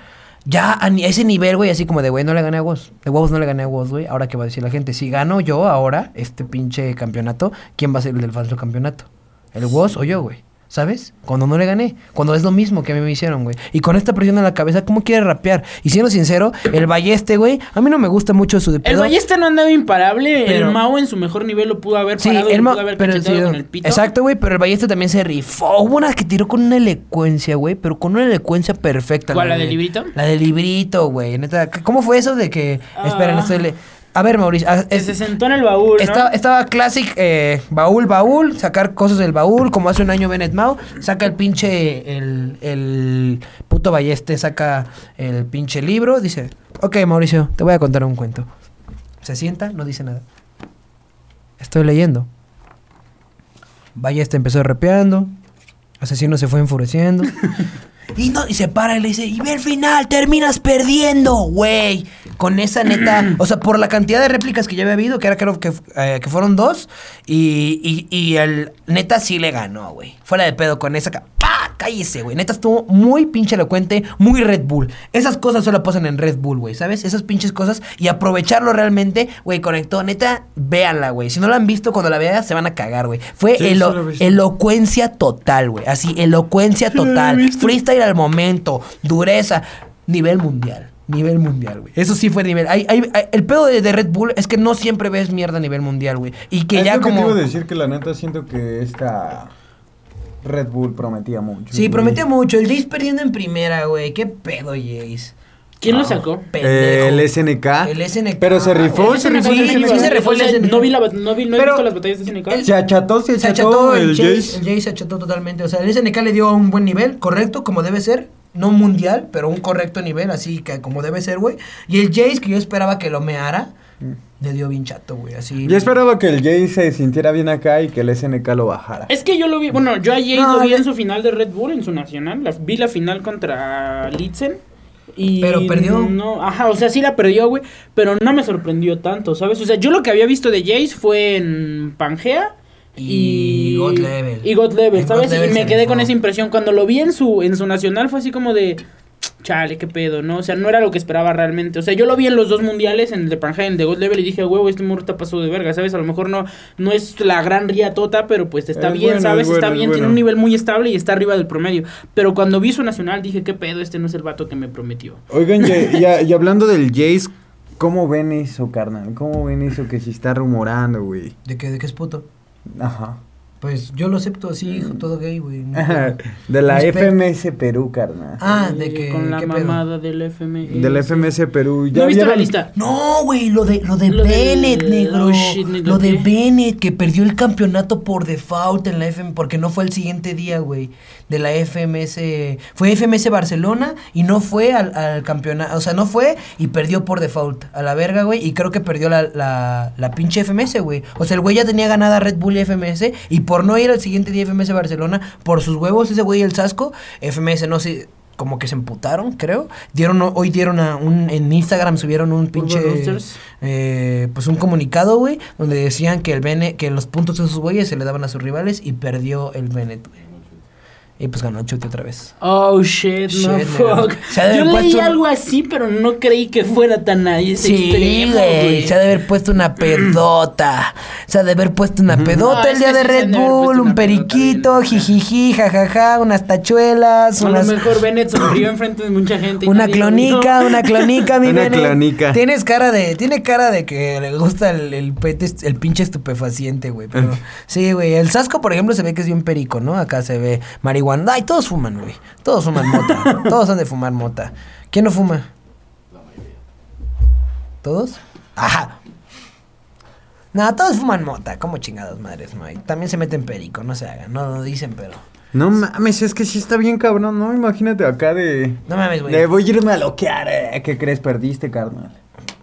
Ya a, ese nivel, güey, así como de, güey, no le gané a Woz. De huevos no le gané a Woz, güey. Ahora, ¿qué va a decir la gente? Si gano yo ahora este pinche campeonato, ¿quién va a ser el del falso campeonato? ¿El Woz o yo, güey? ¿Sabes? Cuando no le gané. Cuando es lo mismo que a mí me hicieron, güey. Y con esta presión en la cabeza, ¿cómo quiere rapear? Y siendo sincero, el Balleste, güey, a mí no me gusta mucho su de El pedo. Ballesta no andaba imparable. Pero- el Mao en su mejor nivel lo pudo haber Sí, parado. el lo ma- pudo haber pero sí, con el pito. Exacto, güey, pero el Ballesta también se rifó. Hubo una que tiró con una elocuencia, güey, pero con una elocuencia perfecta. ¿Cuál, la de- del librito? La del librito, güey. Neta, ¿cómo fue eso de que... Ah. Esperen, estoy... le- A ver, Mauricio. ah, es- se sentó en el baúl, ¿no? Estaba, estaba Classic, eh, baúl, baúl, sacar cosas del baúl, como hace un año Bennett Mao, saca el pinche, el, el puto Balleste, saca el pinche libro, dice, ok Mauricio, te voy a contar un cuento. Se sienta, no dice nada. Estoy leyendo. Balleste empezó rapeando, Asesino se fue enfureciendo. Y, no, y se para y le dice, y ve el final, terminas perdiendo, güey. Con esa neta, o sea, por la cantidad de réplicas que ya había habido, que era creo que, eh, que fueron dos, y, y, y el neta sí le ganó, güey. Fuera de pedo con esa... ¡Pah! Cállese, güey. Neta estuvo muy pinche elocuente, muy Red Bull. Esas cosas solo pasan en Red Bull, güey, ¿sabes? Esas pinches cosas y aprovecharlo realmente, güey, conectó. Neta, véanla, güey. Si no la han visto, cuando la vean, se van a cagar, güey. Fue Sí, elo- elocuencia total, güey. Así, elocuencia total. Freestyle al momento, dureza, nivel mundial. Nivel mundial, güey. Eso sí fue nivel. Hay, hay- hay- el pedo de, de Red Bull es que no siempre ves mierda a nivel mundial, güey. Y que Es ya lo como. te iba a decir que la neta siento que esta Red Bull prometía mucho. Sí, prometía mucho. El Jace perdiendo en primera, güey. ¿Qué pedo, Jace? ¿Quién lo sacó? Pendejo. El SNK. El SNK. Pero se rifó, El se SNK rifó. sí, el sí, SNK. sí se rifó. No vi, la, no vi, no he visto las batallas de SNK. Se acható, se Se acható el el Jace, Jace. el Jace se acható totalmente. O sea, el SNK le dio un buen nivel, correcto, como debe ser. No mundial, pero un correcto nivel, así que como debe ser, güey. Y el Jace, que yo esperaba que lo meara. Le dio bien chato, güey, así. Yo esperaba que el Jay se sintiera bien acá y que el SNK lo bajara. Es que yo lo vi, bueno, yo ayer No, lo vi en su final de Red Bull, en su nacional. la- vi la final contra Litzen. Y Pero perdió. No, ajá, o sea, sí la perdió, güey. Pero no me sorprendió tanto, ¿sabes? O sea, yo lo que había visto de Jace fue en Pangea. Y God Level. Y God Level, ¿sabes? God Level y me quedé con esa impresión. Cuando lo vi en su, en su nacional fue así como de. Chale, qué pedo, ¿no? O sea, no era lo que esperaba realmente. O sea, yo lo vi en los dos mundiales, en el de Pangea y en el de God Level, y dije, huevo, este morro está pasado de verga, ¿sabes? A lo mejor no, no es la gran riatota, pero pues está Es bien, bueno, ¿sabes? es está bien, tiene un nivel muy estable y está arriba del promedio. Pero cuando vi su nacional dije, qué pedo, este no es el vato que me prometió. Oigan, y, y a- y hablando del Jace, ¿cómo ven eso, carnal? ¿Cómo ven eso que se está rumorando, güey? ¿De qué, de qué es puto? 那哈。Pues yo lo acepto así, hijo, todo gay, güey. no. De la. FMS Perú, carnal. Ah, de que. Con la ¿qué pedo? mamada del FM. Del FMS Perú. ¿No viste la lista? No, güey, lo de, lo de Lo Bennett, negro. oh, shit, negro, lo de ¿qué? Bennett, que perdió el campeonato por default en la FM, porque no fue el siguiente día, güey, de la FMS. Fue FMS Barcelona y no fue al, al campeonato, o sea, no fue y perdió por default, a la verga, güey, y creo que perdió la, la, la pinche FMS, güey. O sea, el güey ya tenía ganada Red Bull y FMS, y por no ir al siguiente día FMS Barcelona, por sus huevos, ese güey el Sasco, FMS no sé como que se emputaron, creo. Dieron hoy dieron a un en Instagram subieron un pinche eh, pues un comunicado, güey, donde decían que el Bennett, que los puntos de esos güeyes se le daban a sus rivales y perdió el Bennett, güey. Y pues ganó Chuti otra vez. Oh shit, no Shit, fuck. Yo leí un- algo así, pero no creí que fuera tan ahí ese Sí, extremo, güey, se ha de haber puesto una pedota. Se ha de haber puesto una pedota No, el día que de Red Bull, puesto un periquito, jijiji, jajaja, unas tachuelas, A lo mejor Bennett sonrió enfrente de mucha gente. y Una clonica, una clonica, mi Una Bennett. clonica. Tienes cara de, tiene cara de que le gusta el, el pete, el pinche estupefaciente, güey. Pero sí, güey. El Sasco, por ejemplo, se ve que es bien perico, ¿no? Acá se ve marihuana. Ay, todos fuman, güey. Todos fuman mota. todos han de fumar mota. ¿Quién no fuma? ¿Todos? Ajá. No, todos fuman mota. ¿Cómo chingados madres, no hay? También se meten perico, no se hagan. No lo dicen, pero. No mames, es que sí está bien cabrón, ¿no? Imagínate acá de... No mames, güey. De voy a irme a loquear, eh. ¿Qué crees? Perdiste, carnal.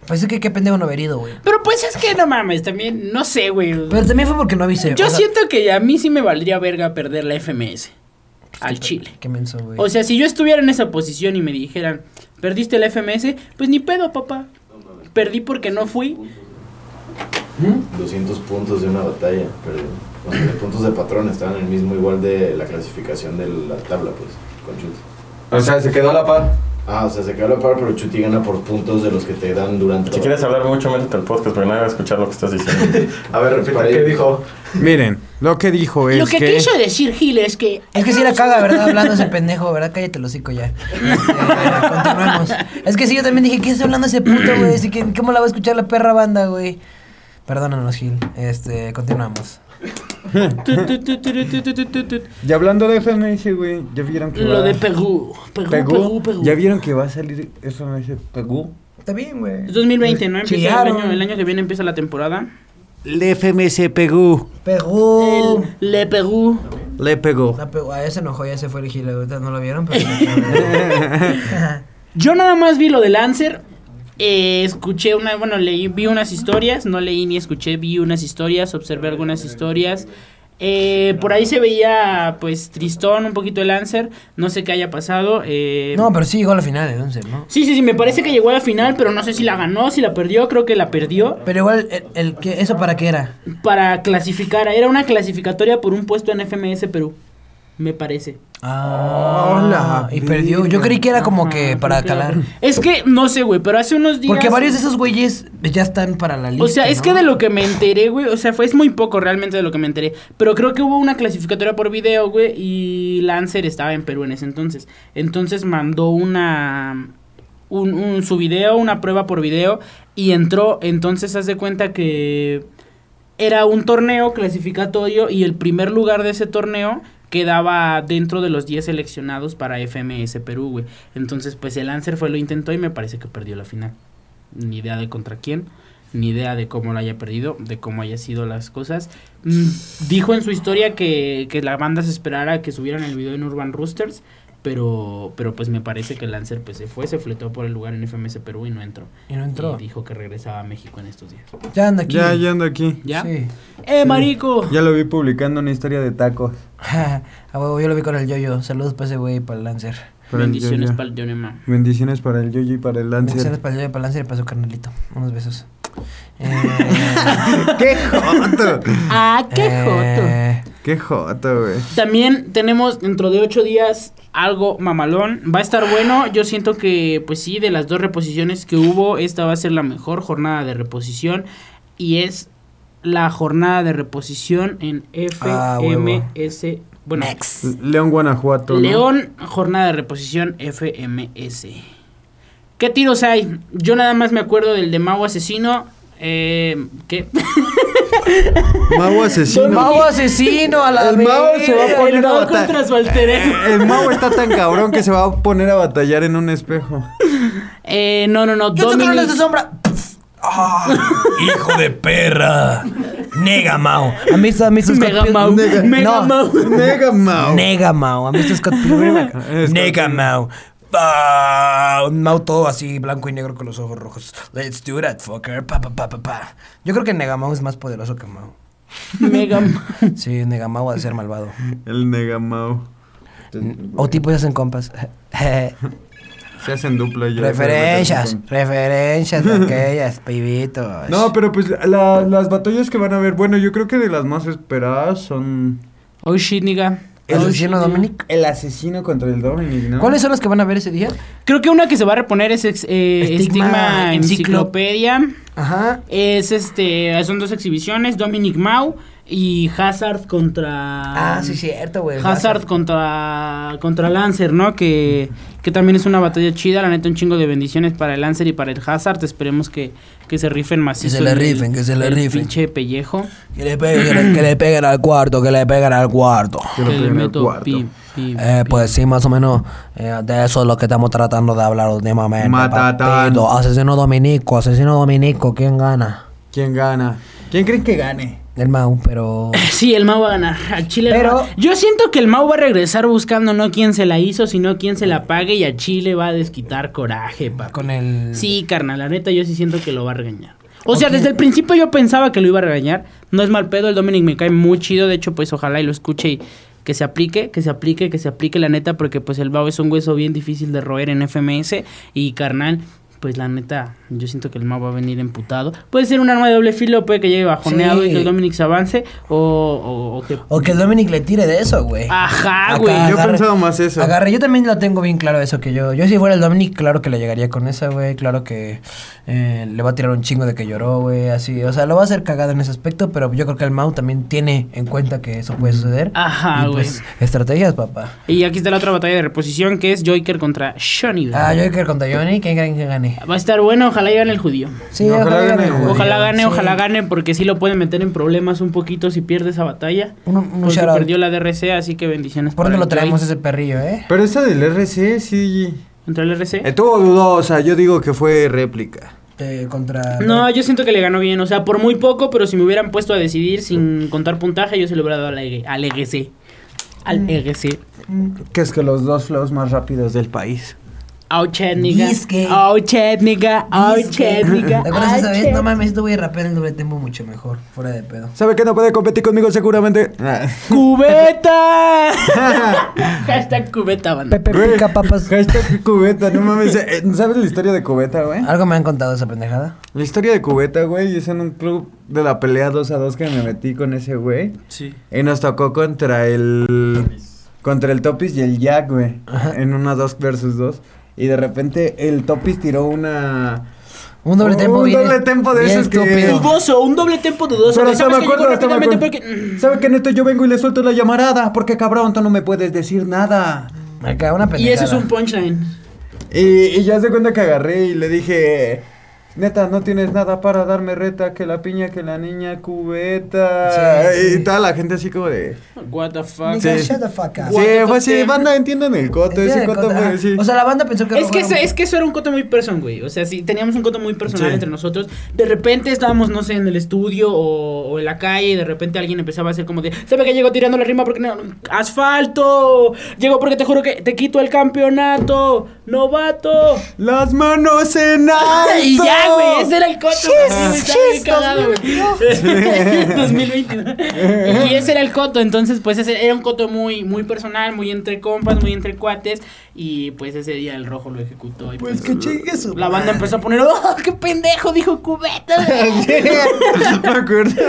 Pues es que qué pendejo no haber ido, güey. Pero pues es que no mames, también, no sé, güey. Pero también fue porque no avisé. Yo o sea, siento que a mí sí me valdría verga perder la FMS. Al Chile. Qué menso, güey. O sea, si yo estuviera en esa posición y me dijeran, perdiste la FMS, pues ni pedo, papá. Perdí porque no fui. 200 puntos de una batalla, pero o sea, de puntos de patrón estaban en el mismo igual de la clasificación de la tabla, pues, con Chuti. O sea, se quedó a la par. Ah, o sea, se quedó la par, pero Chuti gana por puntos de los que te dan durante Si quieres hablar mucho, métete al podcast porque nadie va a escuchar lo que estás diciendo. A ver, repita, ¿qué dijo? Miren, lo que dijo es Lo que, que... quiso decir Gil es que... Es que sí la caga, ¿verdad? Hablando ese pendejo, ¿verdad? Cállate el hocico ya. Eh, continuemos. Es que sí, yo también dije, ¿qué está hablando ese puto, güey? Así que, ¿cómo la va a escuchar la perra banda, güey? Perdónanos, Gil. Este, continuamos. y hablando de FMS, güey, ya vieron que. Lo va... de Perú. Perú, Ya vieron que va a salir FMS Perú. Está bien, güey. Es 2020, ¿no? Empieza el año, el año que viene empieza la temporada. Le FMS Perú. Perú. Le Perú. Le pegó. A ah, ese enojó, ya se fue el no lo vieron, pero. Yo nada más vi lo de Lancer eh, escuché una, bueno, leí, vi unas historias, no leí ni escuché, vi unas historias, observé algunas historias. Eh, por ahí se veía, pues, tristón un poquito el Lancer, no sé qué haya pasado. eh, no, pero sí llegó a la final, el 11, ¿no? Sí, sí, sí, me parece que llegó a la final, pero no sé si la ganó, si la perdió, creo que la perdió. Pero igual, el, el que, ¿eso para qué era? Para clasificar, era una clasificatoria por un puesto en FMS Perú, me parece. Ah, Hola, y perdió. Yo creí que era como Ajá, que para calar. Es que, no sé, güey, pero hace unos días... Porque varios de esos güeyes ya están para la lista. O sea, es ¿no? que de lo que me enteré, güey, o sea, fue es muy poco realmente de lo que me enteré, pero creo que hubo una clasificatoria por video, güey, y Lancer estaba en Perú en ese entonces. Entonces mandó una un, un- su video, una prueba por video y entró, entonces haz de cuenta que era un torneo clasificatorio y el primer lugar de ese torneo quedaba dentro de los 10 seleccionados para FMS Perú, güey. Entonces, pues el Lancer fue lo intentó y me parece que perdió la final. Ni idea de contra quién, ni idea de cómo lo haya perdido, de cómo haya sido las cosas. Mm, dijo en su historia que, que la banda se esperara que subieran el video en Urban Roosters, Pero, pero pues me parece que Lancer pues se fue, se fletó por el lugar en FMS Perú y no entró. Y no entró. Y dijo que regresaba a México en estos días. Ya anda aquí. Ya, ya ando aquí. ¿Ya? Sí. ¡Eh, marico! Ya lo vi publicando una historia de tacos. a huevo, yo lo vi con el yoyo. Saludos para ese güey y para el Lancer. Para el Bendiciones para el Yonema. Bendiciones para el Yoyo y para el Bendiciones Lancer. para el yoyo, para el Lancer y para su carnalito. Unos besos. Eh, ¡Qué joto! ¡Ah, qué joto! eh, ¡Qué joto, güey! También tenemos dentro de ocho días algo mamalón. Va a estar bueno. Yo siento que, pues sí, de las dos reposiciones que hubo, esta va a ser la mejor jornada de reposición. Y es la jornada de reposición en Ah. FMS. bueno, Next. León, Guanajuato. ¿no? León, jornada de reposición FMS. ¿Qué tiros hay? Yo nada más me acuerdo del de Mau Asesino. Eh, ¿Qué? Mau asesino. Mau asesino a la El Mau se va a poner El a batallar. ego. El Mau está tan cabrón que se va a poner a batallar en un espejo. Eh, no, no, no. Yo tengo Dominic- de sombra. Ah, hijo de perra. Nega Mau. ¿Han visto, han visto Scott Mega Pilgrim? Mau. Nega- Mega No. Mau. Nega Mau. Nega Mau. ¿Han visto Scott Pilgrim? Nega Pilgrim. Mau. Ah, un Mau todo así, blanco y negro con los ojos rojos. Let's do that, fucker. Pa, pa, pa, pa, pa. Yo creo que Nega Mau es más poderoso que Mau. Mega Mau. Sí, Nega Mau ha de ser malvado. El Nega Mau. O tipo ya hacen compas. Se hacen dupla ya. referencias, referencias de aquellas, pibitos. No, pero pues la- las batallas que van a haber, bueno, yo creo que de las más esperadas son Oh shit, nigga. ¿El asesino. Dominic? el asesino contra el Dominic, ¿no? ¿Cuáles son las que van a ver ese día? Creo que una que se va a reponer es ex- eh, Estigma Estigma Enciclopedia. Ajá. Es este. Son dos exhibiciones: Dominic Mau y Hazard contra. Ah, sí, cierto, güey. Hazard contra contra Lancer, ¿no? Que, que también es una batalla chida, la neta un chingo de bendiciones para el Lancer y para el Hazard, esperemos que, que se rifen macizo se la el- rifen, que se la el rifen. pinche pellejo. Que le peguen, que le peguen al cuarto, que le peguen al cuarto. Que Que le peguen al meto cuarto. pi, pi, Eh, pi. pues sí, más o menos eh, de eso es lo que estamos tratando de hablar últimamente. Matatán. Asesino Dominico, asesino Dominico, ¿quién gana? ¿Quién gana? ¿Quién creen que gane? El Mau, pero... Sí, el Mau va a ganar. Al Chile Pero- va- Yo siento que el Mau va a regresar buscando no quién se la hizo, sino quién se la pague y a Chile va a desquitar coraje, papi. Con el... Sí, carnal, la neta yo sí siento que lo va a regañar. O sea, desde el principio yo pensaba que lo iba a regañar. No es mal pedo, el Dominic me cae muy chido. De hecho, pues ojalá y lo escuche y que se aplique, que se aplique, que se aplique la neta, porque pues el Mau es un hueso bien difícil de roer en FMS. Y carnal, pues la neta, yo siento que el Mau va a venir emputado. Puede ser un arma de doble filo, puede que llegue bajoneado Sí. y que el Dominic se avance. O, o, o que. O que el Dominic le tire de eso, güey. Ajá, güey. Yo agarre- pensaba más eso. Agarre, yo también lo tengo bien claro eso que yo. Yo si fuera el Dominic, claro que le llegaría con esa, güey. Claro que eh, le va a tirar un chingo de que lloró, güey. Así, o sea, lo va a hacer cagado en ese aspecto, pero yo creo que el Mau también tiene en cuenta que eso puede suceder. Ajá, Y, güey. pues, estrategias, papá. Y aquí está la otra batalla de reposición que es Joker contra Shonny. Ah, quiero contra Johnny, ¿quién creen que gane? Va a estar bueno, ojalá gane el judío. Sí, Ojalá ojalá, gane el judío. Ojalá gane, Sí. ojalá gane, porque sí lo pueden meter en problemas un poquito si pierde esa batalla. Un, un Porque perdió la DRC, así que bendiciones ¿Por dónde lo traemos ese perrillo, eh? Pero esa del RC sí. ¿Contra el RC? Estuvo dudosa, yo digo que fue réplica. Eh, contra. No, yo siento que le ganó bien, o sea, por muy poco, pero si me hubieran puesto a decidir sin contar puntaje, yo se lo hubiera dado al, EG al EGC. Al Mm. EGC. Que es que los dos flows más rápidos del país. Ouch, nigga. Disque. Ouch, nigga. ¿Te acuerdas esa vez? No mames, esto voy a rapear el doble tempo mucho mejor. Fuera de pedo. ¿Sabe que no puede competir conmigo seguramente? ¡Cubeta! Hashtag cubeta, banda. Pepe pica papas. Hashtag cubeta, no mames. eh, ¿Sabes la historia de cubeta, güey? Algo me han contado esa pendejada. La historia de cubeta, güey, es en un club de la pelea 2 a 2 que me metí con ese güey. Sí. Y nos tocó contra el. Contra el Topis y el Jack, güey. En una 2 versus 2. Y de repente el Topis tiró una. Un doble Un tempo bien doble tempo de esos que-. Dudoso, un doble tempo dudoso. Pero ¿Sabes me que acuerdo, hasta me acuerdo. porque- ¿Sabe que en esto yo vengo y le suelto la llamarada? Porque cabrón, tú no me puedes decir nada. Acá una Y pendejada. eso es un punchline. Y, y ya se cuenta que agarré y le dije. Neta, no tienes nada para darme reta, que la piña, que la niña, cubeta. Sí, sí. Y toda la gente así como de... What the fuck. Nigga, Sí. shut the fuck up. Sí, fue así, banda, entiendan el coto, ese coto fue así. O sea, la banda pensó que Es que, eso, era un- es que eso era un coto muy person, güey. O sea, si teníamos un coto muy personal Sí. entre nosotros. De repente estábamos, no sé, en el estudio o, o en la calle y de repente alguien empezaba a hacer como de, ¿sabe que llegó tirando la rima porque no? ¡Asfalto! Llegó porque te juro que te quito el campeonato. ¡Novato! Las manos en alto. Y ya, ese era el coto. güey, Chis, estaba bien chis, cagado, güey. 2022. Y ese era el coto, entonces pues ese era un coto muy muy personal, muy entre compas, muy entre cuates y pues ese día el rojo lo ejecutó y Pues que chingue la banda empezó a poner, "Oh, qué pendejo, dijo cubeta." Me acuerdo.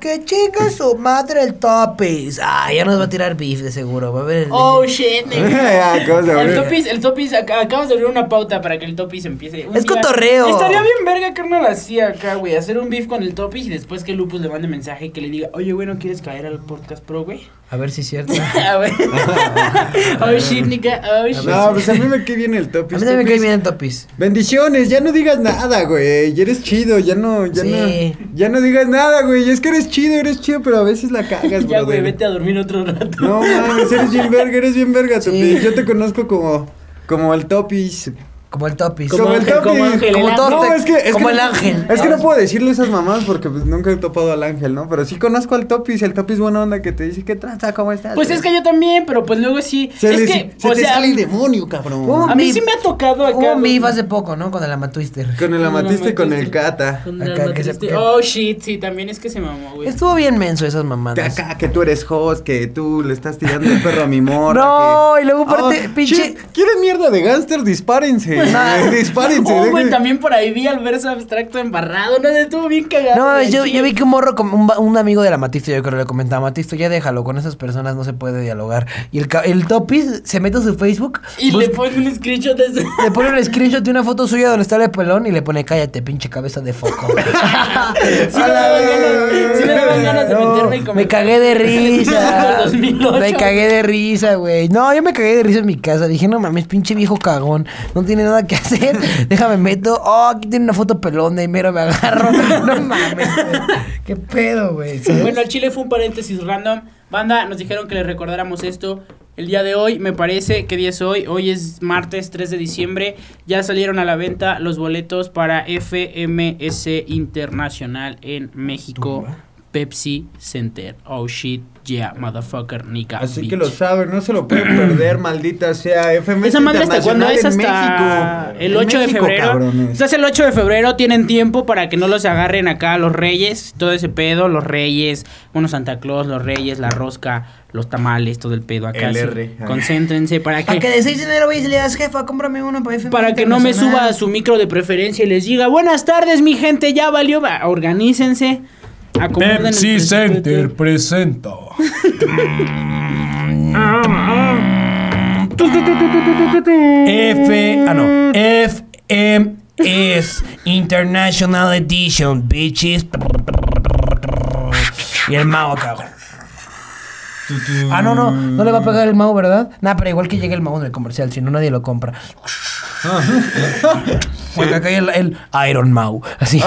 Que chingue su madre el topis. Ah, ya nos va a tirar beef de seguro. Va a ver. el- oh shit. El topis, el topis, ac- acabamos de abrir una pauta para que el topis empiece. Es cotorreo. Estaría bien verga, carnal, así acá, güey. Hacer un beef con el topis y después que Lupus le mande mensaje y que le diga, oye, güey, ¿no quieres caer al podcast pro, güey? A ver si es cierto. Ah, güey. oh shit, nigga, oh shit. No, pues a mí me cae bien el A topis. mí también me cae bien el topis. Bendiciones, ya no digas nada, güey. Ya eres chido, ya no, ya Sí. no. Ya no digas nada, güey. Es que eres chido, eres chido, pero a veces la cagas, Ya, brother. güey, vete a dormir otro rato. No mames, eres bien verga, eres bien verga, Sí. Topis. Yo te conozco como, como el Topis. Como el topis. Como el Ángel, Topis. como Ángel, Como el todo- ángel. No, es que, es Como que el ángel. Es que no puedo decirle esas mamás porque pues nunca he topado al ángel, ¿no? Pero sí conozco al Topis, el Topis buena onda que te dice, ¿qué tranza? ¿Cómo estás? Pues es que yo también, pero pues luego sí. se es le- que, se o te sea, sale el demonio, cabrón. A mí sí me ha tocado acá. Hubo beef hace poco, ¿no? Con el Amatwister. Con el el amatiste y con el cata. Con el Acá, que se- amatiste. que- Oh shit, sí, también es que se mamó, güey. Estuvo bien menso esas Que mamadas. acá, que tú eres host, que tú le estás tirando el perro a mi morra. No, que- y luego aparte, Ah, pinche- ¿Quieren mierda de gángster? Dispárense. Dispárense. Oh, güey, también por ahí vi al verso abstracto embarrado, ¿no? Estuvo bien cagado. No, yo, yo vi que un morro, como un, un amigo de la Matisto, yo creo que le comentaba, Matisto, ya déjalo, con esas personas no se puede dialogar. Y el, el Topis se mete a su Facebook Y le pone un screenshot de eso. le pone un screenshot de una foto suya donde está el pelón y le pone, cállate, pinche cabeza de foco. Sí le daban ganas, sí le daban ganas de No, meterme y como... me cagué de risa. 2008. Me cagué de risa, güey. No, yo me cagué de risa en mi casa. Dije, no mames, pinche viejo cagón. No tiene nada que hacer. Déjame meto. Oh, aquí tiene una foto pelón de mero me agarro. No mames, güey. Qué pedo, güey. Bueno, el Chile fue un paréntesis random. Banda, nos dijeron que les recordáramos esto. El día de hoy, me parece, ¿qué día es hoy? Hoy es martes 3 de diciembre. Ya salieron a la venta los boletos para FMS Internacional en México. Pepsi Center. Oh shit, yeah, motherfucker, nigga. Así bitch. que lo saben, no se lo pueden perder, maldita sea. FMS Esa madre hasta cuándo es hasta México. el En 8 de febrero. cabrones. Entonces el 8 de febrero tienen tiempo para que no los agarren acá los reyes, todo ese pedo, los reyes, bueno, Santa Claus, los reyes, la rosca, los tamales, todo el pedo acá. Sí. Concéntrense para Para que que de 6 de enero vayas y le digas, jefa, cómprame uno para FM para que no me suba Internacional". a su micro de preferencia y les diga, "Buenas tardes, mi gente, ya valió." Va, Organícense. Pepsi. Center presenta. F. Ah, no. FMS International Edition, bitches. Y el mago acá. Ah, no, no. No le va a pegar el mago, ¿verdad? Nah, pero igual que llegue el mago en el comercial, si no nadie lo compra. Porque acá hay el, el Iron Mau. Así.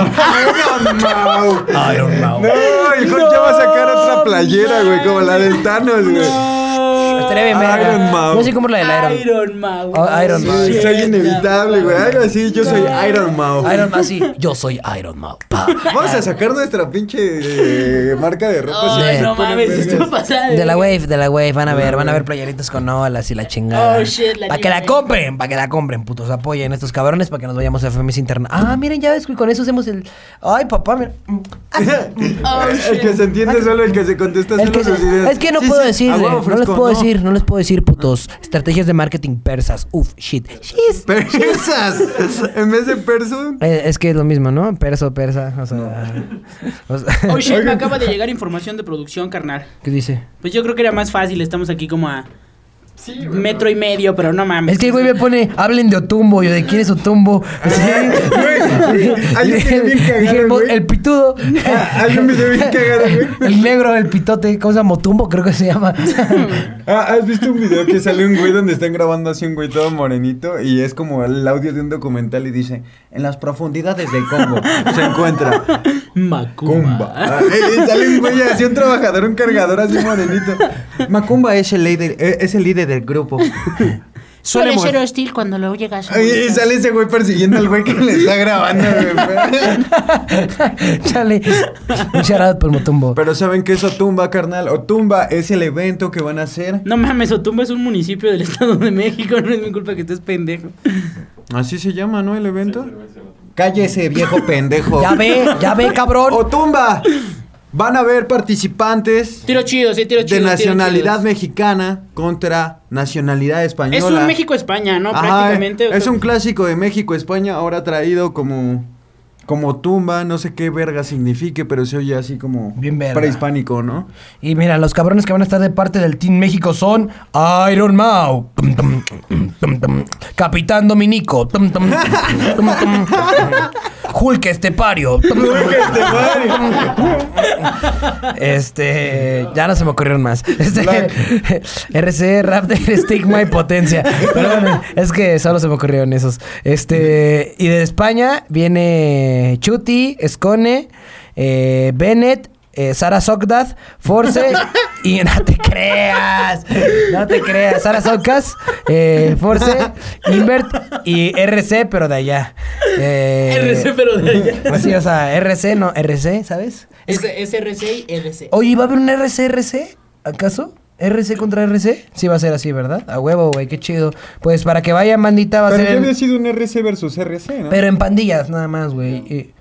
Iron Mau. Iron Mau. No, y Jorge va a sacar otra playera, güey, como la del Thanos, güey. Estaría bien, verga. Mau. Yo sí compro la del Iron. Iron Man. Oh, Iron Man. Sí, soy inevitable, güey. Algo así, yo soy Iron Mau. Iron Man, sí. Yo soy Iron Mau. Pa. Vamos a sacar nuestra pinche eh, marca de ropa. Oh, si no mames, esto pasa De la wave, de la wave, van a ver, van a ver playeritas con olas y la chingada. Oh, shit, la Para que la compren, para que la compren, putos, apoyen estos cabrones para que nos vayamos a FMS interna. Ah, miren, ya ves, güey, con eso hacemos el. Ay, papá, mira. Oh, el que se entiende solo, el que se contesta El solo que sus se- ideas. es que no Sí, puedo sí, decirle, no les puedo no. decir, no les puedo decir, putos. Estrategias de marketing persas. Uf, shit. Shit. Persas. En vez de perso. Eh, es que es lo mismo, ¿no? Perso, persa, o sea. o sea- Oh shit, me acaba de llegar información de producción, carnal. ¿Qué dice? Pues yo creo que era más fácil, estamos aquí como a metro y medio, pero no mames. Es que el güey me pone, hablen de Otumbo. Yo, ¿de quién es Otumbo? Sí. Güey, hay un video bien cagado, el, mo- güey. el pitudo. Ah, hay un video bien cagado, güey. El negro, el pitote. ¿Cómo se llama? Otumbo, creo que se llama. Ah, ¿Has visto un video que sale un güey donde están grabando así un güey todo morenito y es como el audio de un documental y dice, en las profundidades del Congo se encuentra Macumba. Ah, eh, eh, sale un güey así, un trabajador, un cargador así morenito. Macumba es el líder, eh, es el líder del grupo. Suele Suele ser hostil cuando luego llegas a... Y sale ese güey persiguiendo al güey que le está grabando, güey. Chale. Un por Motumbo. Pero ¿saben qué es Otumba, carnal? Otumba es el evento que van a hacer. No mames, Otumba es un municipio del Estado de México. No es mi culpa que estés pendejo. Así se llama, ¿no? El evento. Cállese, viejo pendejo. Ya ve, ya ve, cabrón. Otumba. Van a haber participantes Tiro chido, sí, tiro chido. de nacionalidad mexicana contra nacionalidad española. Es un México-España, ¿no? Ajá, Prácticamente. o es sea, un clásico de México-España, ahora traído como como tumba, no sé qué verga signifique, pero se oye así como Bien verga. prehispánico, ¿no? Y mira, los cabrones que van a estar de parte del Team México son Iron Mau, tum, tum, tum, tum, Capitán Dominico, Hulk Estepario. tum, tum, Este, ya no se me ocurrieron más. Este, RC, Raptor, Stigma y Potencia. Pero bueno, es que solo se me ocurrieron esos. Este, y de España viene Chuti, Escone, eh, Bennett, eh, Sara Sogdad, Force y no te creas, no te creas, Sara Socas, eh, Force, Invert y RC, pero de allá. Eh, RC, pero de allá. Pues sí, o sea, RC, no, RC, ¿sabes? Es, es RC y RC. Oye, ¿va a haber un RC-RC? ¿Acaso? ¿RC contra RC? Sí va a ser así, ¿verdad? A huevo, güey, qué chido. Pues para que vayan, bandita, va a Pero ser... ya en- había sido un RC versus RC, ¿no? Pero en pandillas, nada más, güey. Y-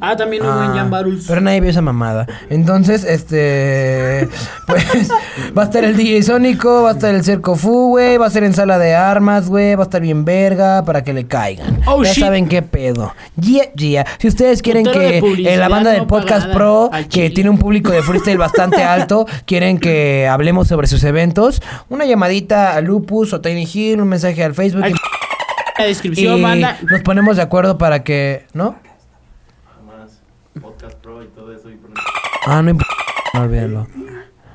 Ah, también hubo en Ah, Baruls. Pero nadie vio esa mamada. Entonces, este. Pues. Va a estar el DJ Sónico, va a estar el Cerco Fu, güey. Va a ser en sala de armas, güey. Va a estar bien verga para que le caigan. Oh, ya shit. saben qué pedo. Yeah, yeah. Si ustedes quieren que en la banda del no Podcast Pro, que tiene un público de freestyle bastante alto, quieren que hablemos sobre sus eventos, una llamadita a Lupus o Tiny Hill, un mensaje al Facebook. Y- En la descripción, y banda. nos ponemos de acuerdo para que. ¿No? Podcast Pro y todo eso. Y por... Ah, no importa. No olvídalo.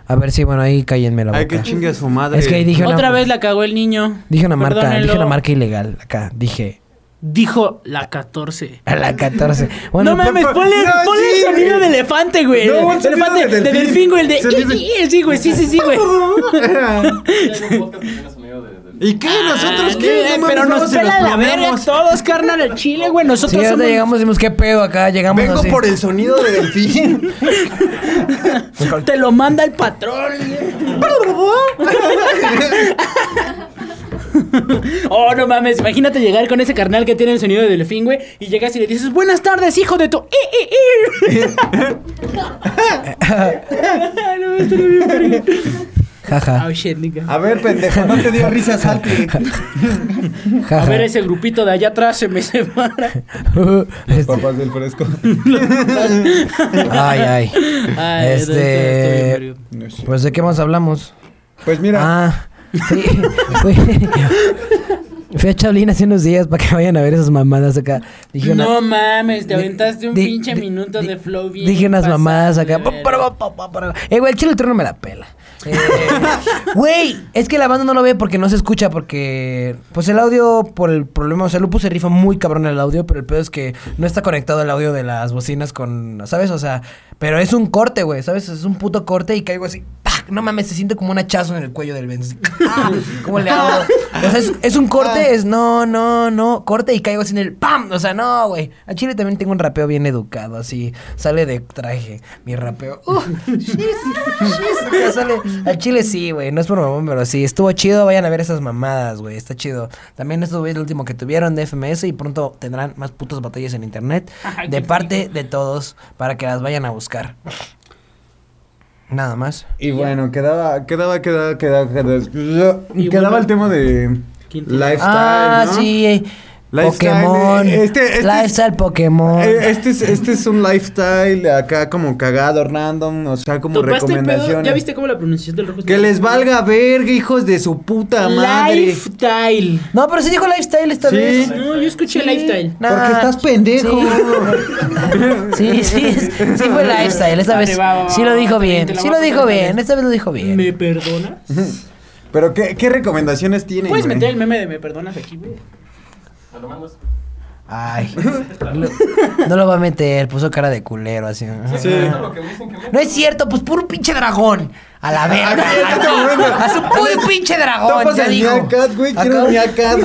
A ver si, bueno, ahí cállenme la boca. Ay, que chingue a su madre. Es que ahí dije una, Otra vez la cagó el niño. dije una marca, dije una marca ilegal acá. Dije Dijo la 14. a la 14. Bueno, no mames, ponle, no, ponle sí, el sonido güey. de elefante, güey. No, sonido elefante, de de delfín. güey. El de. Sí, güey, sí, sí, sí, güey. ¿Y qué? ¿Nosotros Ah, qué? eh, No pero nos y pela la verga todos, carnal, el chile, güey. sí, Nosotros ya somos... llegamos, dimos qué pedo acá, llegamos Vengo así. por el sonido de delfín. Te lo manda el patrón. oh, no mames. Imagínate llegar con ese carnal que tiene el sonido de delfín, güey. Y llegas y le dices, buenas tardes, hijo de tu... i, i". no, esto no. Jaja, Oh, shit, nigga. A ver, pendejo, no te dio risa, salte. A ver, ese grupito de allá atrás se me separa. Este, Papás del fresco. ay, ay. Este. Pues de qué más hablamos. Pues mira, Ah, sí. Fui, a Chablín hace unos días para que vayan a ver esas mamadas acá. Dije una- No mames, te aventaste un di- pinche di- minuto di- de flow bien. Dije unas mamadas acá. Eh, güey, el chile trono me la pela. Eh, Güey, es que la banda no lo ve porque no se escucha, porque pues el audio, por el problema, o sea, Lupus se rifa muy cabrón el audio, pero el pedo es que no está conectado el audio de las bocinas con, ¿sabes? O sea, pero es un corte, güey, ¿sabes? Es un puto corte y caigo así, ¡pac! no mames, se siente como un hachazo en el cuello del Benz. ¡Ah! ¿Cómo le hago? O sea, es, es un corte, es no, no, no, corte y caigo así en el ¡pam! O sea, no, güey. A Chile también tengo un rapeo bien educado, así, sale de traje mi rapeo. Uh, sale. Al Chile sí, güey, no es por mamón, pero sí, estuvo chido, vayan a ver esas mamadas, güey, está chido. También estuvo el último que tuvieron de FMS y pronto tendrán más putas batallas en internet de parte de todos para que las vayan a buscar. Nada más. y bueno, quedaba, quedaba, quedaba, quedaba, quedaba, quedaba bueno, el tema de lifestyle, Ah, ¿no? sí. Lifestyle, Pokémon. eh, Este, este es- lifestyle Pokémon. eh, este, es, este es un lifestyle acá como cagado, random, o sea, como ¿Topaste el pedo? recomendaciones. ¿Ya viste cómo la pronunciación del rojo? es Que les valga verga, hijos de su puta madre. Lifestyle. No, pero sí dijo lifestyle esta Sí. vez. No, yo escuché lifestyle. Nah, Porque estás pendejo. Sí, sí, sí, sí fue lifestyle. Esta vez va, va, va, sí lo dijo bien. Sí lo dijo bien. Esta vez lo dijo bien. ¿Me perdonas? Pero, ¿qué, qué recomendaciones tienen? Puedes meter el meme de me perdonas aquí, güey. ¿Me lo mandas? Ay. Lo- no lo va a meter. Puso cara de culero así. Sí. No es cierto, pues puro pinche dragón. A la verga. Momento. A su puro pinche dragón. Ya dijo. Meerkat, güey. Quiero güey, acá.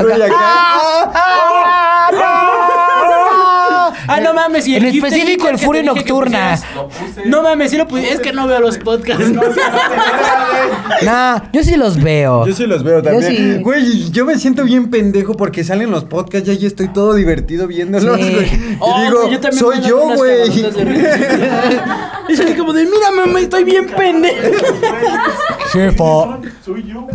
¡Ah! ¡No! No mames, y En específico, el Furia Nocturna. No mames, sí lo puse. Es que no veo los podcasts. Nah, yo sí los veo. Yo sí los veo Yo también. sí. Güey, yo me siento bien pendejo porque salen los podcasts y ahí estoy todo divertido viéndolos, güey. Y Oh, digo, güey, yo también soy yo, güey. Y salí como de, mira, mamá, estoy bien pendejo. Jefa. Soy yo.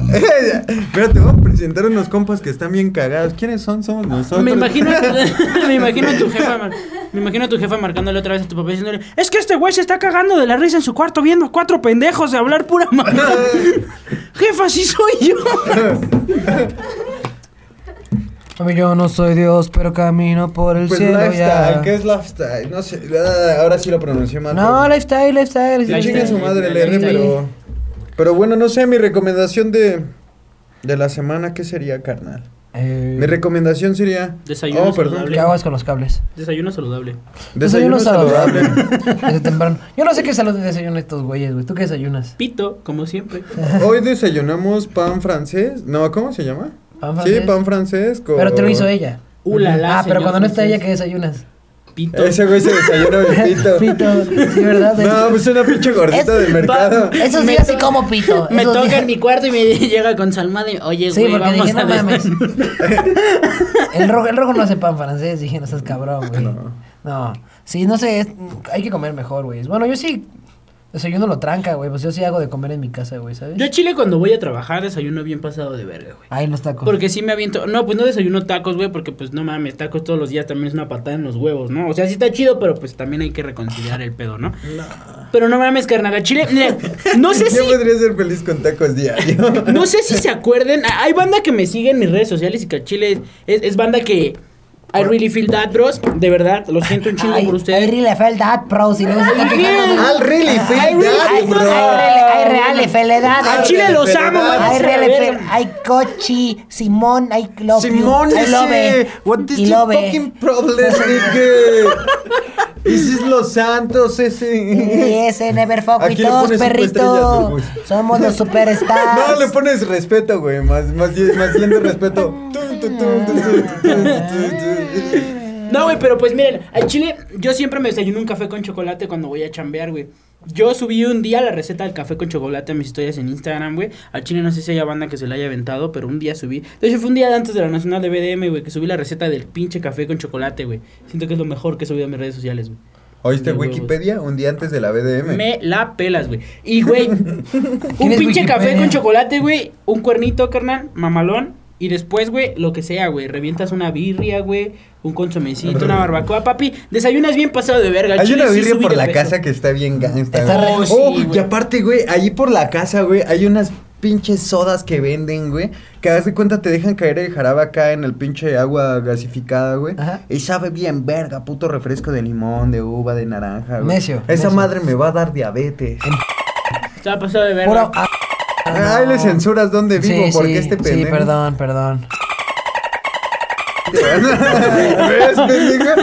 Pero te voy a presentar unos compas que están bien cagados. ¿Quiénes son? Somos nosotros. Me imagino, me imagino a tu jefa, mar- me imagino a tu jefa marcándole otra vez a tu papá diciéndole, es que este güey se está cagando de la risa en su cuarto viendo a cuatro pendejos de hablar pura madre. jefa, sí soy yo. Mami, yo no soy Dios, pero camino por el Pues cielo lifestyle, ya. ¿qué es lifestyle? No sé, ah, ahora sí lo pronuncié mal. No, pero- lifestyle, lifestyle. Sí, Lifestyle. chingue su madre el R, pero... Pero bueno, no sé, mi recomendación de... De la semana, ¿qué sería, carnal? Eh, Mi recomendación sería... Desayuno Oh, perdón. saludable. ¿Qué aguas con los cables? Desayuno saludable. Desayuno saludable. Desde temprano. Yo no sé qué salud desayunan estos güeyes, güey. ¿Tú qué desayunas? Pito, como siempre. Hoy desayunamos pan francés. No, ¿cómo se llama? ¿Pan Sí, pan francés con... Pero te lo hizo ella. Uh, la, la, ah, pero cuando no está francés. ella, ¿qué desayunas? Pito. Ese güey se desayuna el pito. Pito, sí, ¿verdad? No, pues una pinche gordita Es- del mercado. va- Esos días sí como pito. Me toca días- en mi cuarto y me llega con salmada y, oye, Sí, güey, porque vamos dije, a no mames. desayunar". El rojo, el rojo no hace pan francés, dije, no seas cabrón, güey. No. No. Sí, no sé, es- hay que comer mejor, güey. Bueno, yo sí desayuno lo tranca, güey. Pues yo sí hago de comer en mi casa, güey, ¿sabes? Yo a Chile cuando voy a trabajar desayuno bien pasado de verga, güey. Ahí los tacos. Porque sí me aviento. No, pues no desayuno tacos, güey, porque pues no mames, tacos todos los días también es una patada en los huevos, ¿no? O sea, sí está chido, pero pues también hay que reconciliar el pedo, ¿no? Pero no mames, carnal, a Chile. mira, no sé si. Yo podría ser feliz con tacos diario. No sé si se acuerden. Hay banda que me sigue en mis redes sociales y que a Chile es, es banda que. I really feel that, bros. De verdad, lo siento un chingo por I ustedes. really felt that, bro. Si luego se está I'll really feel I really that, feel bro. that. Ay, real, felicidad. A Chile los amo, Ay, güey. Ay, se la real, verga. fel- ay, Cochi, Simón, ay, love you. Simón I love ese. it. What is your fucking problem, nigga? Ese es Los Santos, ese. Y ese Never Fuck Aquí with us, perrito. Somos los superstars. No, le pones respeto, güey. Más, más, más bien de respeto. No, güey, pero pues miren, al chile yo siempre me desayuno un café con chocolate cuando voy a chambear, güey. Yo subí un día la receta del café con chocolate a mis historias en Instagram, güey. Al chile no sé si haya banda que se la haya aventado, pero un día subí. De hecho, fue un día antes de la Nacional de BDM, güey, que subí la receta del pinche café con chocolate, güey. Siento que es lo mejor que he subido a mis redes sociales, güey. ¿Oíste. Wikipedia un día antes de la BDM? Me la pelas, güey. Y, güey, un ¿Quién es pinche café con chocolate, güey. Un cuernito, carnal, mamalón. Y después, güey, lo que sea, güey. Revientas una birria, güey. Un consomecito, una barbacoa, papi. Desayunas bien pasado de verga. Hay chile una birria por la peso. casa que está bien gangsta. Está Oh, sí, y aparte, güey, allí por la casa, güey, hay unas pinches sodas que venden, güey. Que haz de cuenta te dejan caer el jarabe acá en el pinche agua gasificada, güey. Ajá. Y sabe bien verga, puto refresco de limón, de uva, de naranja, güey. Necio, Esa necio. madre me va a dar diabetes. Estaba pasado de verga. Puro- ah, Ay, le censuras dónde vivo, Sí, porque sí, este pendejo. Sí, perdón, perdón.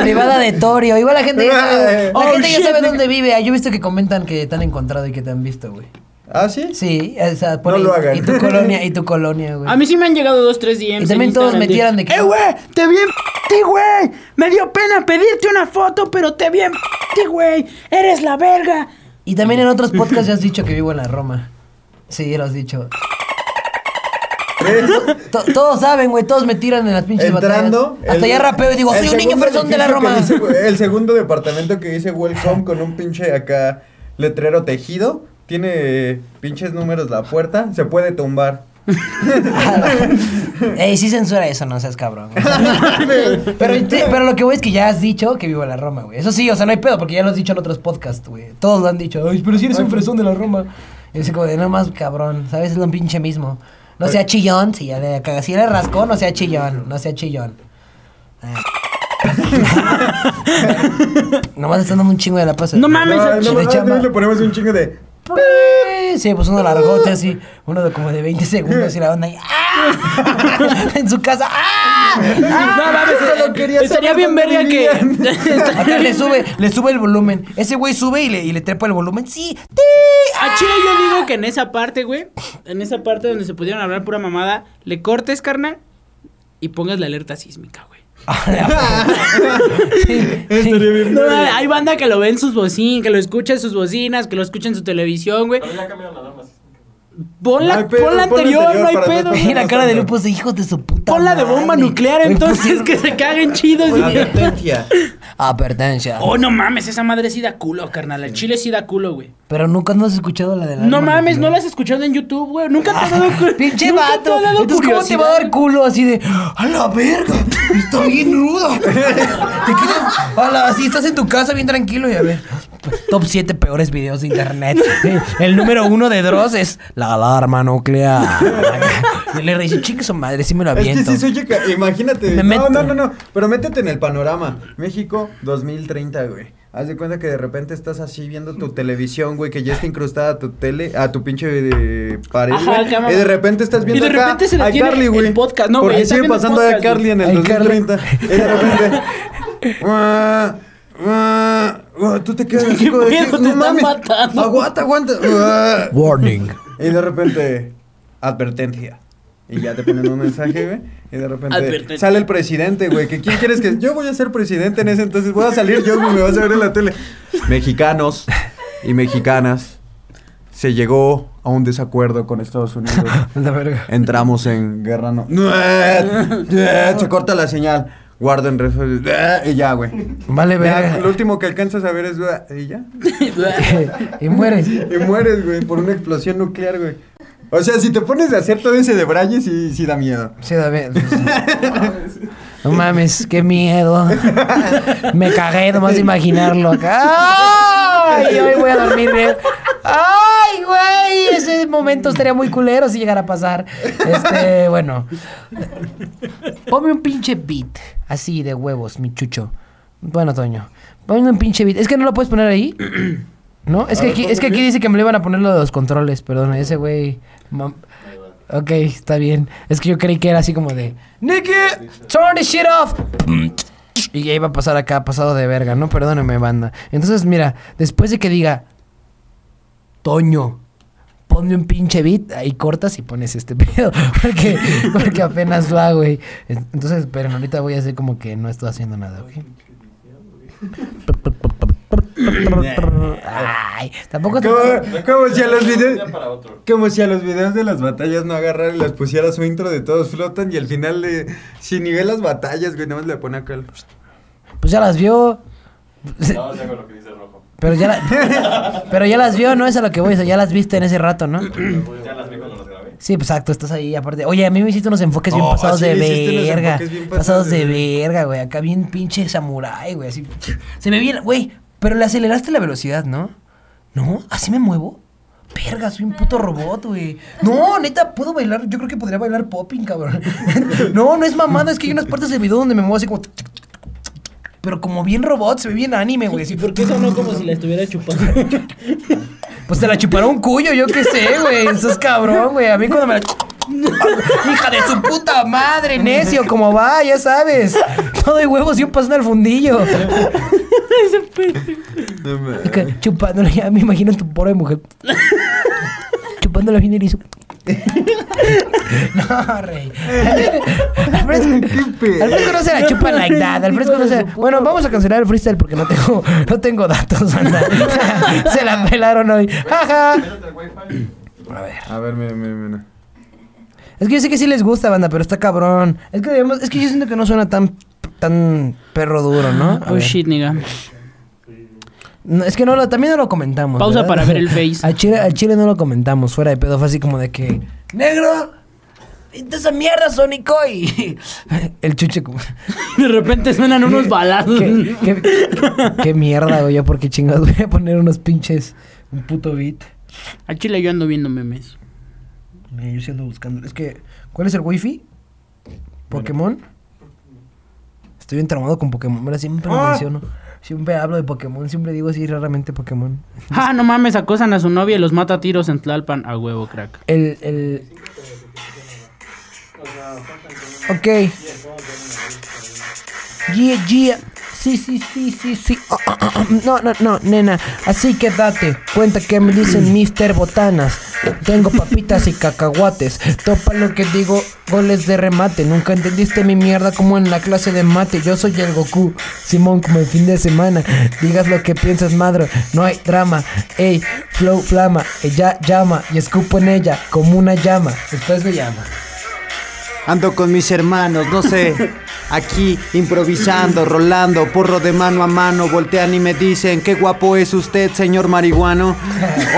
Privada de Torio. Igual la gente ya sabe, la Oh, gente ya sabe dónde vive. Yo he visto que comentan que te han encontrado y que te han visto, güey. ¿Ah, sí? Sí, o sea, por No ahí- lo hagan. Y tu colonia, y tu colonia, güey. A mí sí me han llegado dos, tres DMs. Y también todos me tiran de que- ¡Eh, güey! ¡Te vi en ti, güey! Me dio pena pedirte una foto, pero te vi en ti, güey. ¡Eres la verga! Y también en otros podcasts ya has dicho que vivo en la Roma. Sí, lo has dicho. Todos saben, güey, todos me tiran en las pinches Entrando. batallas. Hasta el- ya rapeo y digo, el soy un niño segundo fresón de la edificio que Roma. dice, güey, el segundo departamento que dice Welcome con un pinche acá letrero tejido. Tiene pinches números la puerta. Se puede tumbar. Ey, sí censura eso, no seas cabrón. O sea, pero, sí, pero lo que voy es que ya has dicho que vivo en la Roma, güey. Eso sí, o sea, no hay pedo, porque ya lo has dicho en otros podcasts, güey. Todos lo han dicho. Ay, pero si eres un fresón de la Roma. Y así como de, no más cabrón, ¿sabes? Es lo pinche mismo. No sea chillón, si ya le cagas. Si eres rascón, no sea chillón, no sea chillón. Ah. Nomás están dando un chingo de la pasa. No mames, No, no, no, chamba. le ponemos un chingo de. Sí, pues uno largote así, uno de como de 20 segundos y la onda ahí, ¡ah! en su casa, ¡ah! No mames, Solo quería estaría bien verga que. Acá le sube, le sube el volumen. Ese güey sube y le, y le trepa el volumen. Sí, ¡ti! A Chile yo digo que en esa parte, güey, en esa parte donde se pudieron hablar pura mamada, le cortes, carnal, y pongas la alerta sísmica, güey. Bien. No, hay banda que lo ve en sus bocinas, que lo escucha en sus bocinas, que lo escucha en su televisión, güey. Pero ya cambiaron la norma. Pon la, pedo, pon la pon anterior, no hay pedo. Y la cara de Lupus de hijos de su puta Pon la de bomba madre. nuclear, Güey, entonces pusieron- que se caguen chidos. y- Advertencia. Advertencia. Oh, no mames, esa madre sí da culo, carnal. El chile sí da culo, güey. Pero nunca no has escuchado la de la No mames, no la has escuchado en YouTube, güey. Nunca te ha dado culo. Pinche vato. Entonces, ¿cómo te va a dar culo así de a la verga? Está bien ruda. Te quedas a la- así estás en tu casa bien tranquilo y a ver. Top 7 peores videos de internet. El número uno de Dross es la alarma nuclear. Y le dice, chingue su madre, sí me lo Es que aviento. sí soy chica, imagínate. Me no, meto. no, no, no. Pero métete en el panorama. México 2030, güey. Haz de cuenta que de repente estás así viendo tu televisión, güey, que ya está incrustada a tu tele, a tu pinche de pared, Ajá, güey. cámara. Y de repente estás viendo Y de acá repente se a Carly, el güey. podcast. No, güey, Porque está sigue pasando a podcast, Carly en el güey. 2030. Y de repente. "Guau, guau, guau", Tú te quedas así ¿Qué como de, pedo? Te no están mames, matando. Aguanta, aguanta. guau". Warning. Y de repente, advertencia. Y ya te ponen un mensaje, güey. Y de repente Advertencia. sale el presidente, güey. Que quién quieres que. Yo voy a ser presidente en ese entonces. Voy a salir yo, güey. Me vas a ver en la tele. Mexicanos y mexicaas. Se llegó a un desacuerdo con Estados Unidos. La verga. Entramos en guerra no. Se corta la señal. Guarden rezo. Y ya, güey. Vale, verga. lo último que alcanzas a ver es. Y ya. y mueres. Y mueres, güey, por una explosión nuclear, güey. O sea, si te pones a hacer todo ese de Braille, sí, sí da miedo. Sí, David. No mames, qué miedo. Me cagué nomás de imaginarlo acá. Ay, hoy voy a dormir bien. Ay, güey, ese momento estaría muy culero si llegara a pasar. Este, bueno. Ponme un pinche beat, así de huevos, mi chucho. Bueno, Toño. Ponme un pinche beat. Es que no lo puedes poner ahí. ¿No? Es A que ver, aquí, es que aquí dice que me lo iban a poner lo de los controles, perdón. Ese güey. Ok, está bien. Es que yo creí que era así como de Nicky, turn the shit off. Y ya iba a pasar acá, pasado de verga, ¿no? Perdóname, banda. Entonces, mira, después de que diga Toño, ponme un pinche beat, ahí cortas y pones este pedo. Porque, porque apenas va, güey. Entonces, pero ahorita voy a hacer como que no estoy haciendo nada, ¿ok? Ay, tampoco te... Como, como si a los Ya videos. Como si a los videos de las batallas no agarrara y les pusiera su intro de todos flotan y al final de. Si ni ve las batallas, güey, nada más le pone acá el. Pues ya las vio. No, hago lo que dice rojo. Pero ya, la- pero ya las vio, ¿no? Es a lo que voy, o sea, ya las viste en ese rato, ¿no? Ya las vi cuando las grabé. Sí, pues exacto, estás ahí aparte. Oye, a mí me hiciste unos enfoques bien Oh, pasados de verga. bien Pasados pasados de de verga, güey. Acá bien pinche samurái, güey. Así. Se me viene, güey. Pero le aceleraste la velocidad, ¿no? ¿No? ¿Así me muevo? Verga, soy un puto robot, güey. No, neta, puedo bailar. Yo creo que podría bailar popping, cabrón. No, no es mamada, es que hay unas partes del video donde me muevo así como. Pero como bien robot, se ve bien anime, güey. así. ¿Por qué sonó como si la estuviera chupando? Pues te la chupará un cuyo, yo qué sé, güey. Eso es cabrón, güey. A mí cuando me la. Hija de su puta madre, necio, como va, ya sabes. Todo de huevos y un pasón al fundillo. Y que Chupándole, ya me imagino tu pobre mujer. Chupándole bien erizo. no, rey. Alfredo, ¿Qué pedo? Alfredo no se la chupa like that. Alfredo no se Bueno, vamos a cancelar el freestyle porque no tengo, no tengo datos, anda. se la pelaron hoy. Jaja. Al. A ver. A ver, mira, mira, mira. Es que yo sé que sí les gusta, banda, pero está cabrón. Es que debemos- es que yo siento que no suena tan tan perro duro, ¿no? A Oh ver. shit, nigga. No, es que no lo, también no lo comentamos. Pausa ¿verdad? para ver el face. Al chile, al chile no lo comentamos, fuera de pedo, fue así como de que. ¡Negro! "Vente esa mierda, Sónico! Y el chuche como... De repente suenan unos balazos. ¿Qué, qué, qué mierda, güey. Yo por qué chingados voy a poner unos pinches... Un puto beat. Al chile yo ando viendo memes. Yo sí ando buscando. Es que... ¿Cuál es el wifi? ¿Pokémon? Estoy bien traumado con Pokémon. Ahora siempre lo Ah. menciono. Siempre hablo de Pokémon. Siempre digo así raramente Pokémon. Ah, no mames, acosan a su novia y los mata a tiros en Tlalpan. A huevo, crack. El, el... Ok. Yeah, yeah. Sí, sí, sí, sí, sí. Ah. No, no, no, nena. Así que date cuenta que me dicen Mr. Botanas. Tengo papitas y cacahuates. Topa lo que digo, goles de remate. Nunca entendiste mi mierda como en la clase de mate. Yo soy el Goku. Simón, como el fin de semana. Digas lo que piensas, madre. No hay drama. Ey, flow flama. Ella llama y escupo en ella como una llama. Después me llama. Ando con mis hermanos, no sé. Aquí improvisando, rolando, porro de mano a mano, voltean y me dicen, qué guapo es usted, señor marihuano.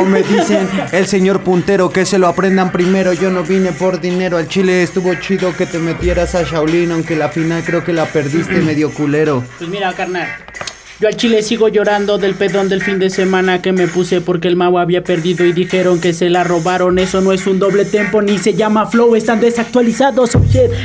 O me dicen, el señor puntero, que se lo aprendan primero. Yo no vine por dinero, al chile estuvo chido que te metieras a Shaolin, aunque la final creo que la perdiste medio culero. Pues mira, carnal. Yo al chile sigo llorando del pedón del fin de semana que me puse porque el mago había perdido y dijeron que se la robaron. Eso no es un doble tempo ni se llama flow, están desactualizados.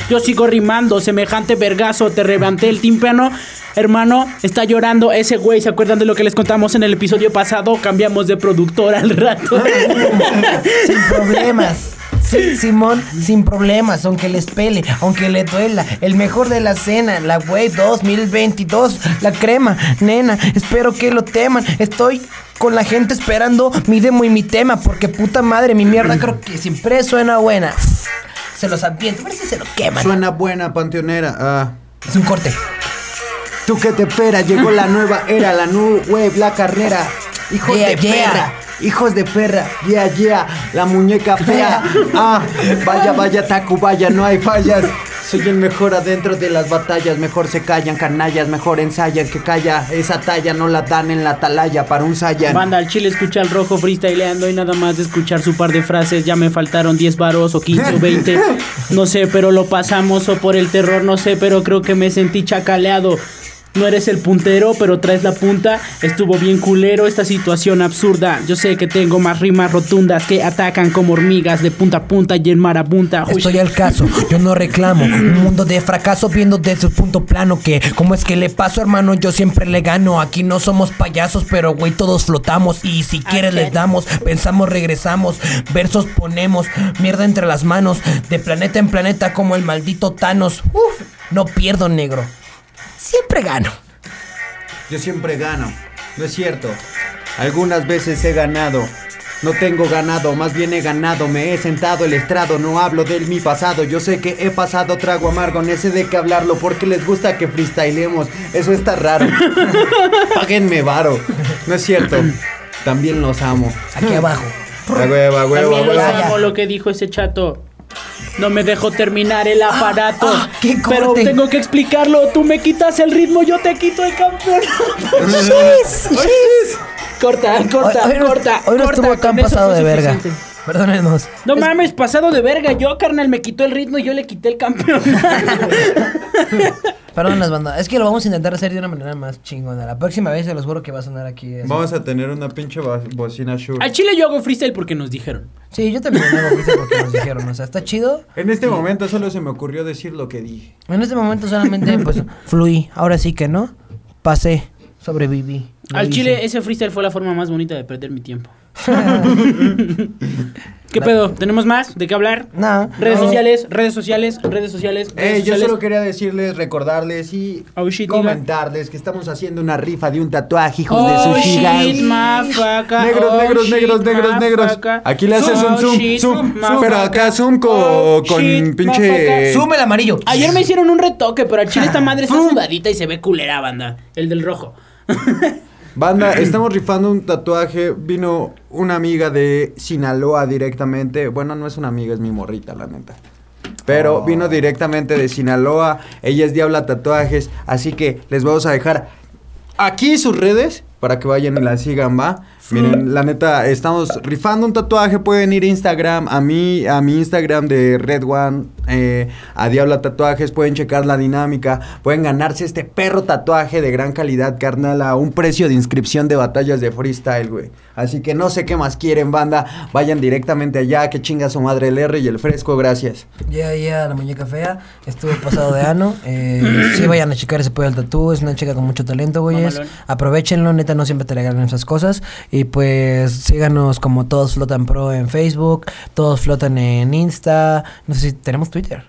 Yo sigo rimando, semejante vergazo, te reventé el tímpano. Hermano, está llorando ese güey. ¿Se acuerdan de lo que les contamos en el episodio pasado? Cambiamos de productor al rato. Sin problemas. Sí, Simón, sin problemas, aunque les pele, aunque le duela. El mejor de la cena, la Wave 2022, la crema, nena, espero que lo teman. Estoy con la gente esperando mi demo y mi tema, porque puta madre, mi mierda creo que siempre suena buena. Se los adviento, a ver si se lo queman. Suena buena, panteonera. Ah. Es un corte. Tú que te espera, llegó la nueva era, la wave, la carrera. Yeah, de yeah. perra, hijos de perra, yeah, yeah, la muñeca fea. Ah, vaya, vaya, Taku, vaya, no hay fallas. Soy el mejor adentro de las batallas, mejor se callan, canallas, mejor ensayan que calla. Esa talla no la dan en la atalaya para un Saiyan. Banda, al chile escucha al rojo freestyleando y nada más de escuchar su par de frases ya me faltaron 10 varos o 15 o 20. No sé, pero lo pasamos o por el terror, no sé, pero creo que me sentí chacaleado. No eres el puntero, pero traes la punta. Estuvo bien culero esta situación absurda. Yo sé que tengo más rimas rotundas que atacan como hormigas de punta a punta y en marabunta. Uy, Estoy al caso, yo no reclamo Un mundo de fracaso viendo desde el punto plano Que, ¿cómo es que le paso, hermano? Yo siempre le gano Aquí no somos payasos, pero güey, todos flotamos Y si quieres les damos, pensamos, regresamos Versos ponemos, mierda entre las manos De planeta en planeta como el maldito Thanos Uf, no pierdo, negro Siempre gano Yo siempre gano, no es cierto. Algunas veces he ganado. No tengo ganado, más bien he ganado. Me he sentado el estrado, no hablo de mi pasado. Yo sé que he pasado trago amargo, no sé de qué hablarlo porque les gusta que freestylemos. Eso está raro. Páguenme varo. No es cierto. También los amo. Aquí abajo A huevo, a huevo, a También huevo. ya. amo lo que dijo ese chato. No me dejo terminar el aparato. ah, qué pero tengo que explicarlo. Tú me quitas el ritmo, yo te quito el campeonato. Shis, shis. corta, corta, Hoy- hoy no- corta. Hoy no corta, estuvo tan pasado de verga. Perdónenos No mames, pasado de verga. Yo, carnal, me quitó el ritmo y yo le quité el campeonato. Perdón las bandas. Es que lo vamos a intentar hacer de una manera más chingona. La próxima vez se los juro que va a sonar aquí. así. Vamos a tener una pinche bo- bocina Shure. Al chile yo hago freestyle porque nos dijeron. Sí, yo también hago freestyle porque nos dijeron. O sea, está chido. En este momento solo se me ocurrió decir lo que dije. En este momento solamente, pues, fluí. Ahora sí que no. Pasé. Sobreviví. Lo Al hice. chile ese freestyle fue la forma más bonita de perder mi tiempo. ¿Qué pedo? ¿Tenemos más? ¿De qué hablar? No. Redes no. sociales, redes sociales, redes sociales. redes Eh, yo solo quería decirles, recordarles y Oh, shit, comentarles que estamos haciendo una rifa de un tatuaje, hijos Oh, de su shit, motherfucker. Negros, Oh, negros, shit, negros, negros, negros. motherfucker. Aquí le haces un Oh, zoom, shit, zoom, zoom, motherfucker. pero acá zoom Oh, con shit, pinche- motherfucker. Sube el amarillo. Ayer me hicieron un retoque, pero al chile esta madre está sudadita y se ve culera, banda. El del rojo. Banda, estamos rifando un tatuaje. Vino una amiga de Sinaloa directamente. Bueno, no es una amiga, es mi morrita, la neta. Pero vino directamente de Sinaloa. Ella es Diabla Tatuajes. Así que les vamos a dejar aquí sus redes para que vayan y la sigan, ¿va? Miren, la neta, estamos rifando un tatuaje, pueden ir a Instagram, a mí, a mi Instagram de Red One, eh, a Diabla Tatuajes, pueden checar la dinámica, pueden ganarse este perro tatuaje de gran calidad, carnal, a un precio de inscripción de batallas de freestyle, güey. Así que no sé qué más quieren, banda, vayan directamente allá, que chinga su madre el R y el fresco, gracias. Ya, ya, la muñeca fea. Estuvo pasado de ano. Eh, sí, vayan a checar ese pollo al tatú. Es una chica con mucho talento, güeyes. Mamalón. Aprovechenlo, neta, no siempre te regalan esas cosas. Y pues síganos como Todos Flotan Pro en Facebook. Todos Flotan en Insta. No sé si tenemos Twitter.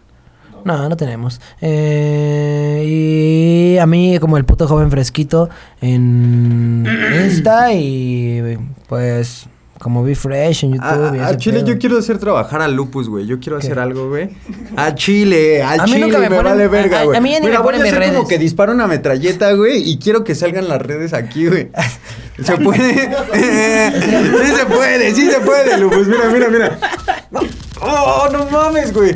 No, no tenemos. Eh, y a mí como el puto joven fresquito en Insta y pues como Be Fresh en YouTube. A, a Chile pedo. yo quiero hacer trabajar a Lupus, güey. Yo quiero ¿Qué? hacer algo, güey. A Chile, a, A mí Chile, nunca me me, ponen- vale verga, a- güey. a mí ya ni Mira, me voy a ponen hacer como redes. que disparo una metralleta, güey, y quiero que salgan las redes aquí, güey. ¿Se puede? sí se puede, sí se puede, Lupus. Mira, mira, mira. No. Oh, no mames, güey.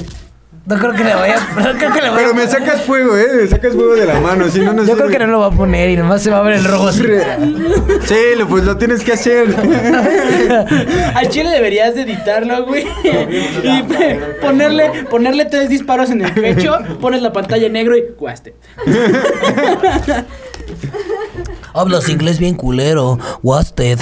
No creo que le vaya, no creo que le vaya Pero me sacas fuego, eh. Me sacas fuego de la mano, si no, no Yo creo que no lo va a poner y nomás se va a ver el rojo así. Sí, Lupus, lo tienes que hacer. Al chile deberías de editarlo, güey. y ponerle, ponerle tres disparos en el pecho, pones la pantalla en negro y guaste. Hablas inglés bien culero. Wasted.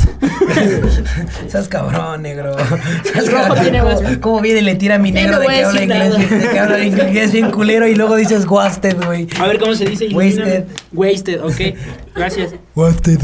Seas cabrón, negro. Seas Rojo cabrón. tiene ¿Cómo, viene y le tira a mi negro de que habla inglés, de que habla inglés bien culero y luego dices wasted, güey. A ver cómo se dice. Wasted. Wasted, ok. Gracias. Wasted.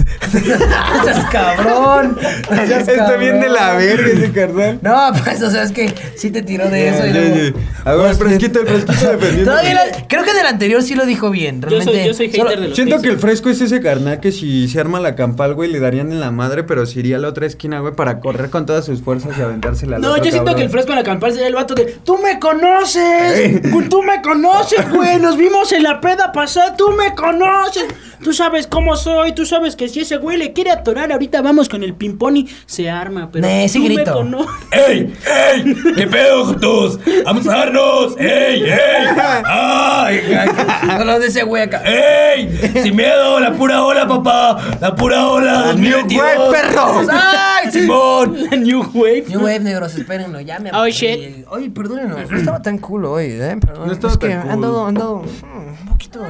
Seas cabrón. Seas Está bien de la verga ese carnal. No, pues, o sea, es que sí te tiró de eso y luego... A ver, el fresquito, el fresquito defendiendo. Todavía la- creo que del anterior sí lo dijo bien. Yo soy, Realmente. yo soy hater solo- de los Siento que el fresco es ese carnal que si se arma la campal, güey, le darían en la madre, pero se iría a la otra esquina, güey, para correr con todas sus fuerzas y aventársela al No, otro yo siento cabrón. que el fresco en la campana sería el vato de ¡Tú me conoces! ¡Tú me conoces, güey! Nos vimos en la peda pasada, ¡tú me conoces! Tú sabes cómo soy, tú sabes que si ese güey le quiere atorar, ahorita vamos con el ping-pong y se arma, pero Nee, sí tú grito. me. ¡Ey! ¡Ey! ¿Qué pedo, Jotos? ¡Vamos a darnos! ¡Ey! ¡Ey! ¡Ay! No lo de ese güey acá. ¡Ey! ¡Sin miedo! ¡La pura ola, papá! ¡La pura ola! ¡2022! ¡Güey, perro! ¡Ay! ¡Simón! La New Wave. New Wave, negros, espérenlo, ya me Oh, shit. Oye, perdónenos, no estaba tan cool hoy, ¿eh? Perdón. No estaba es que tan cool. han dado, han dado mm, un poquito.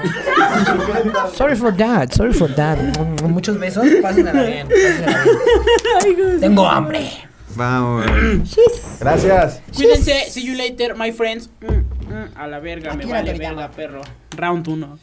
sorry for that, sorry for that. Muchos besos, pásenla bien, pásenla bien. Tengo hambre. Vamos. Gracias. Cuídense, see you later, my friends. Mm, mm, a la verga, me Aquí la vale verga, perro. Round 1.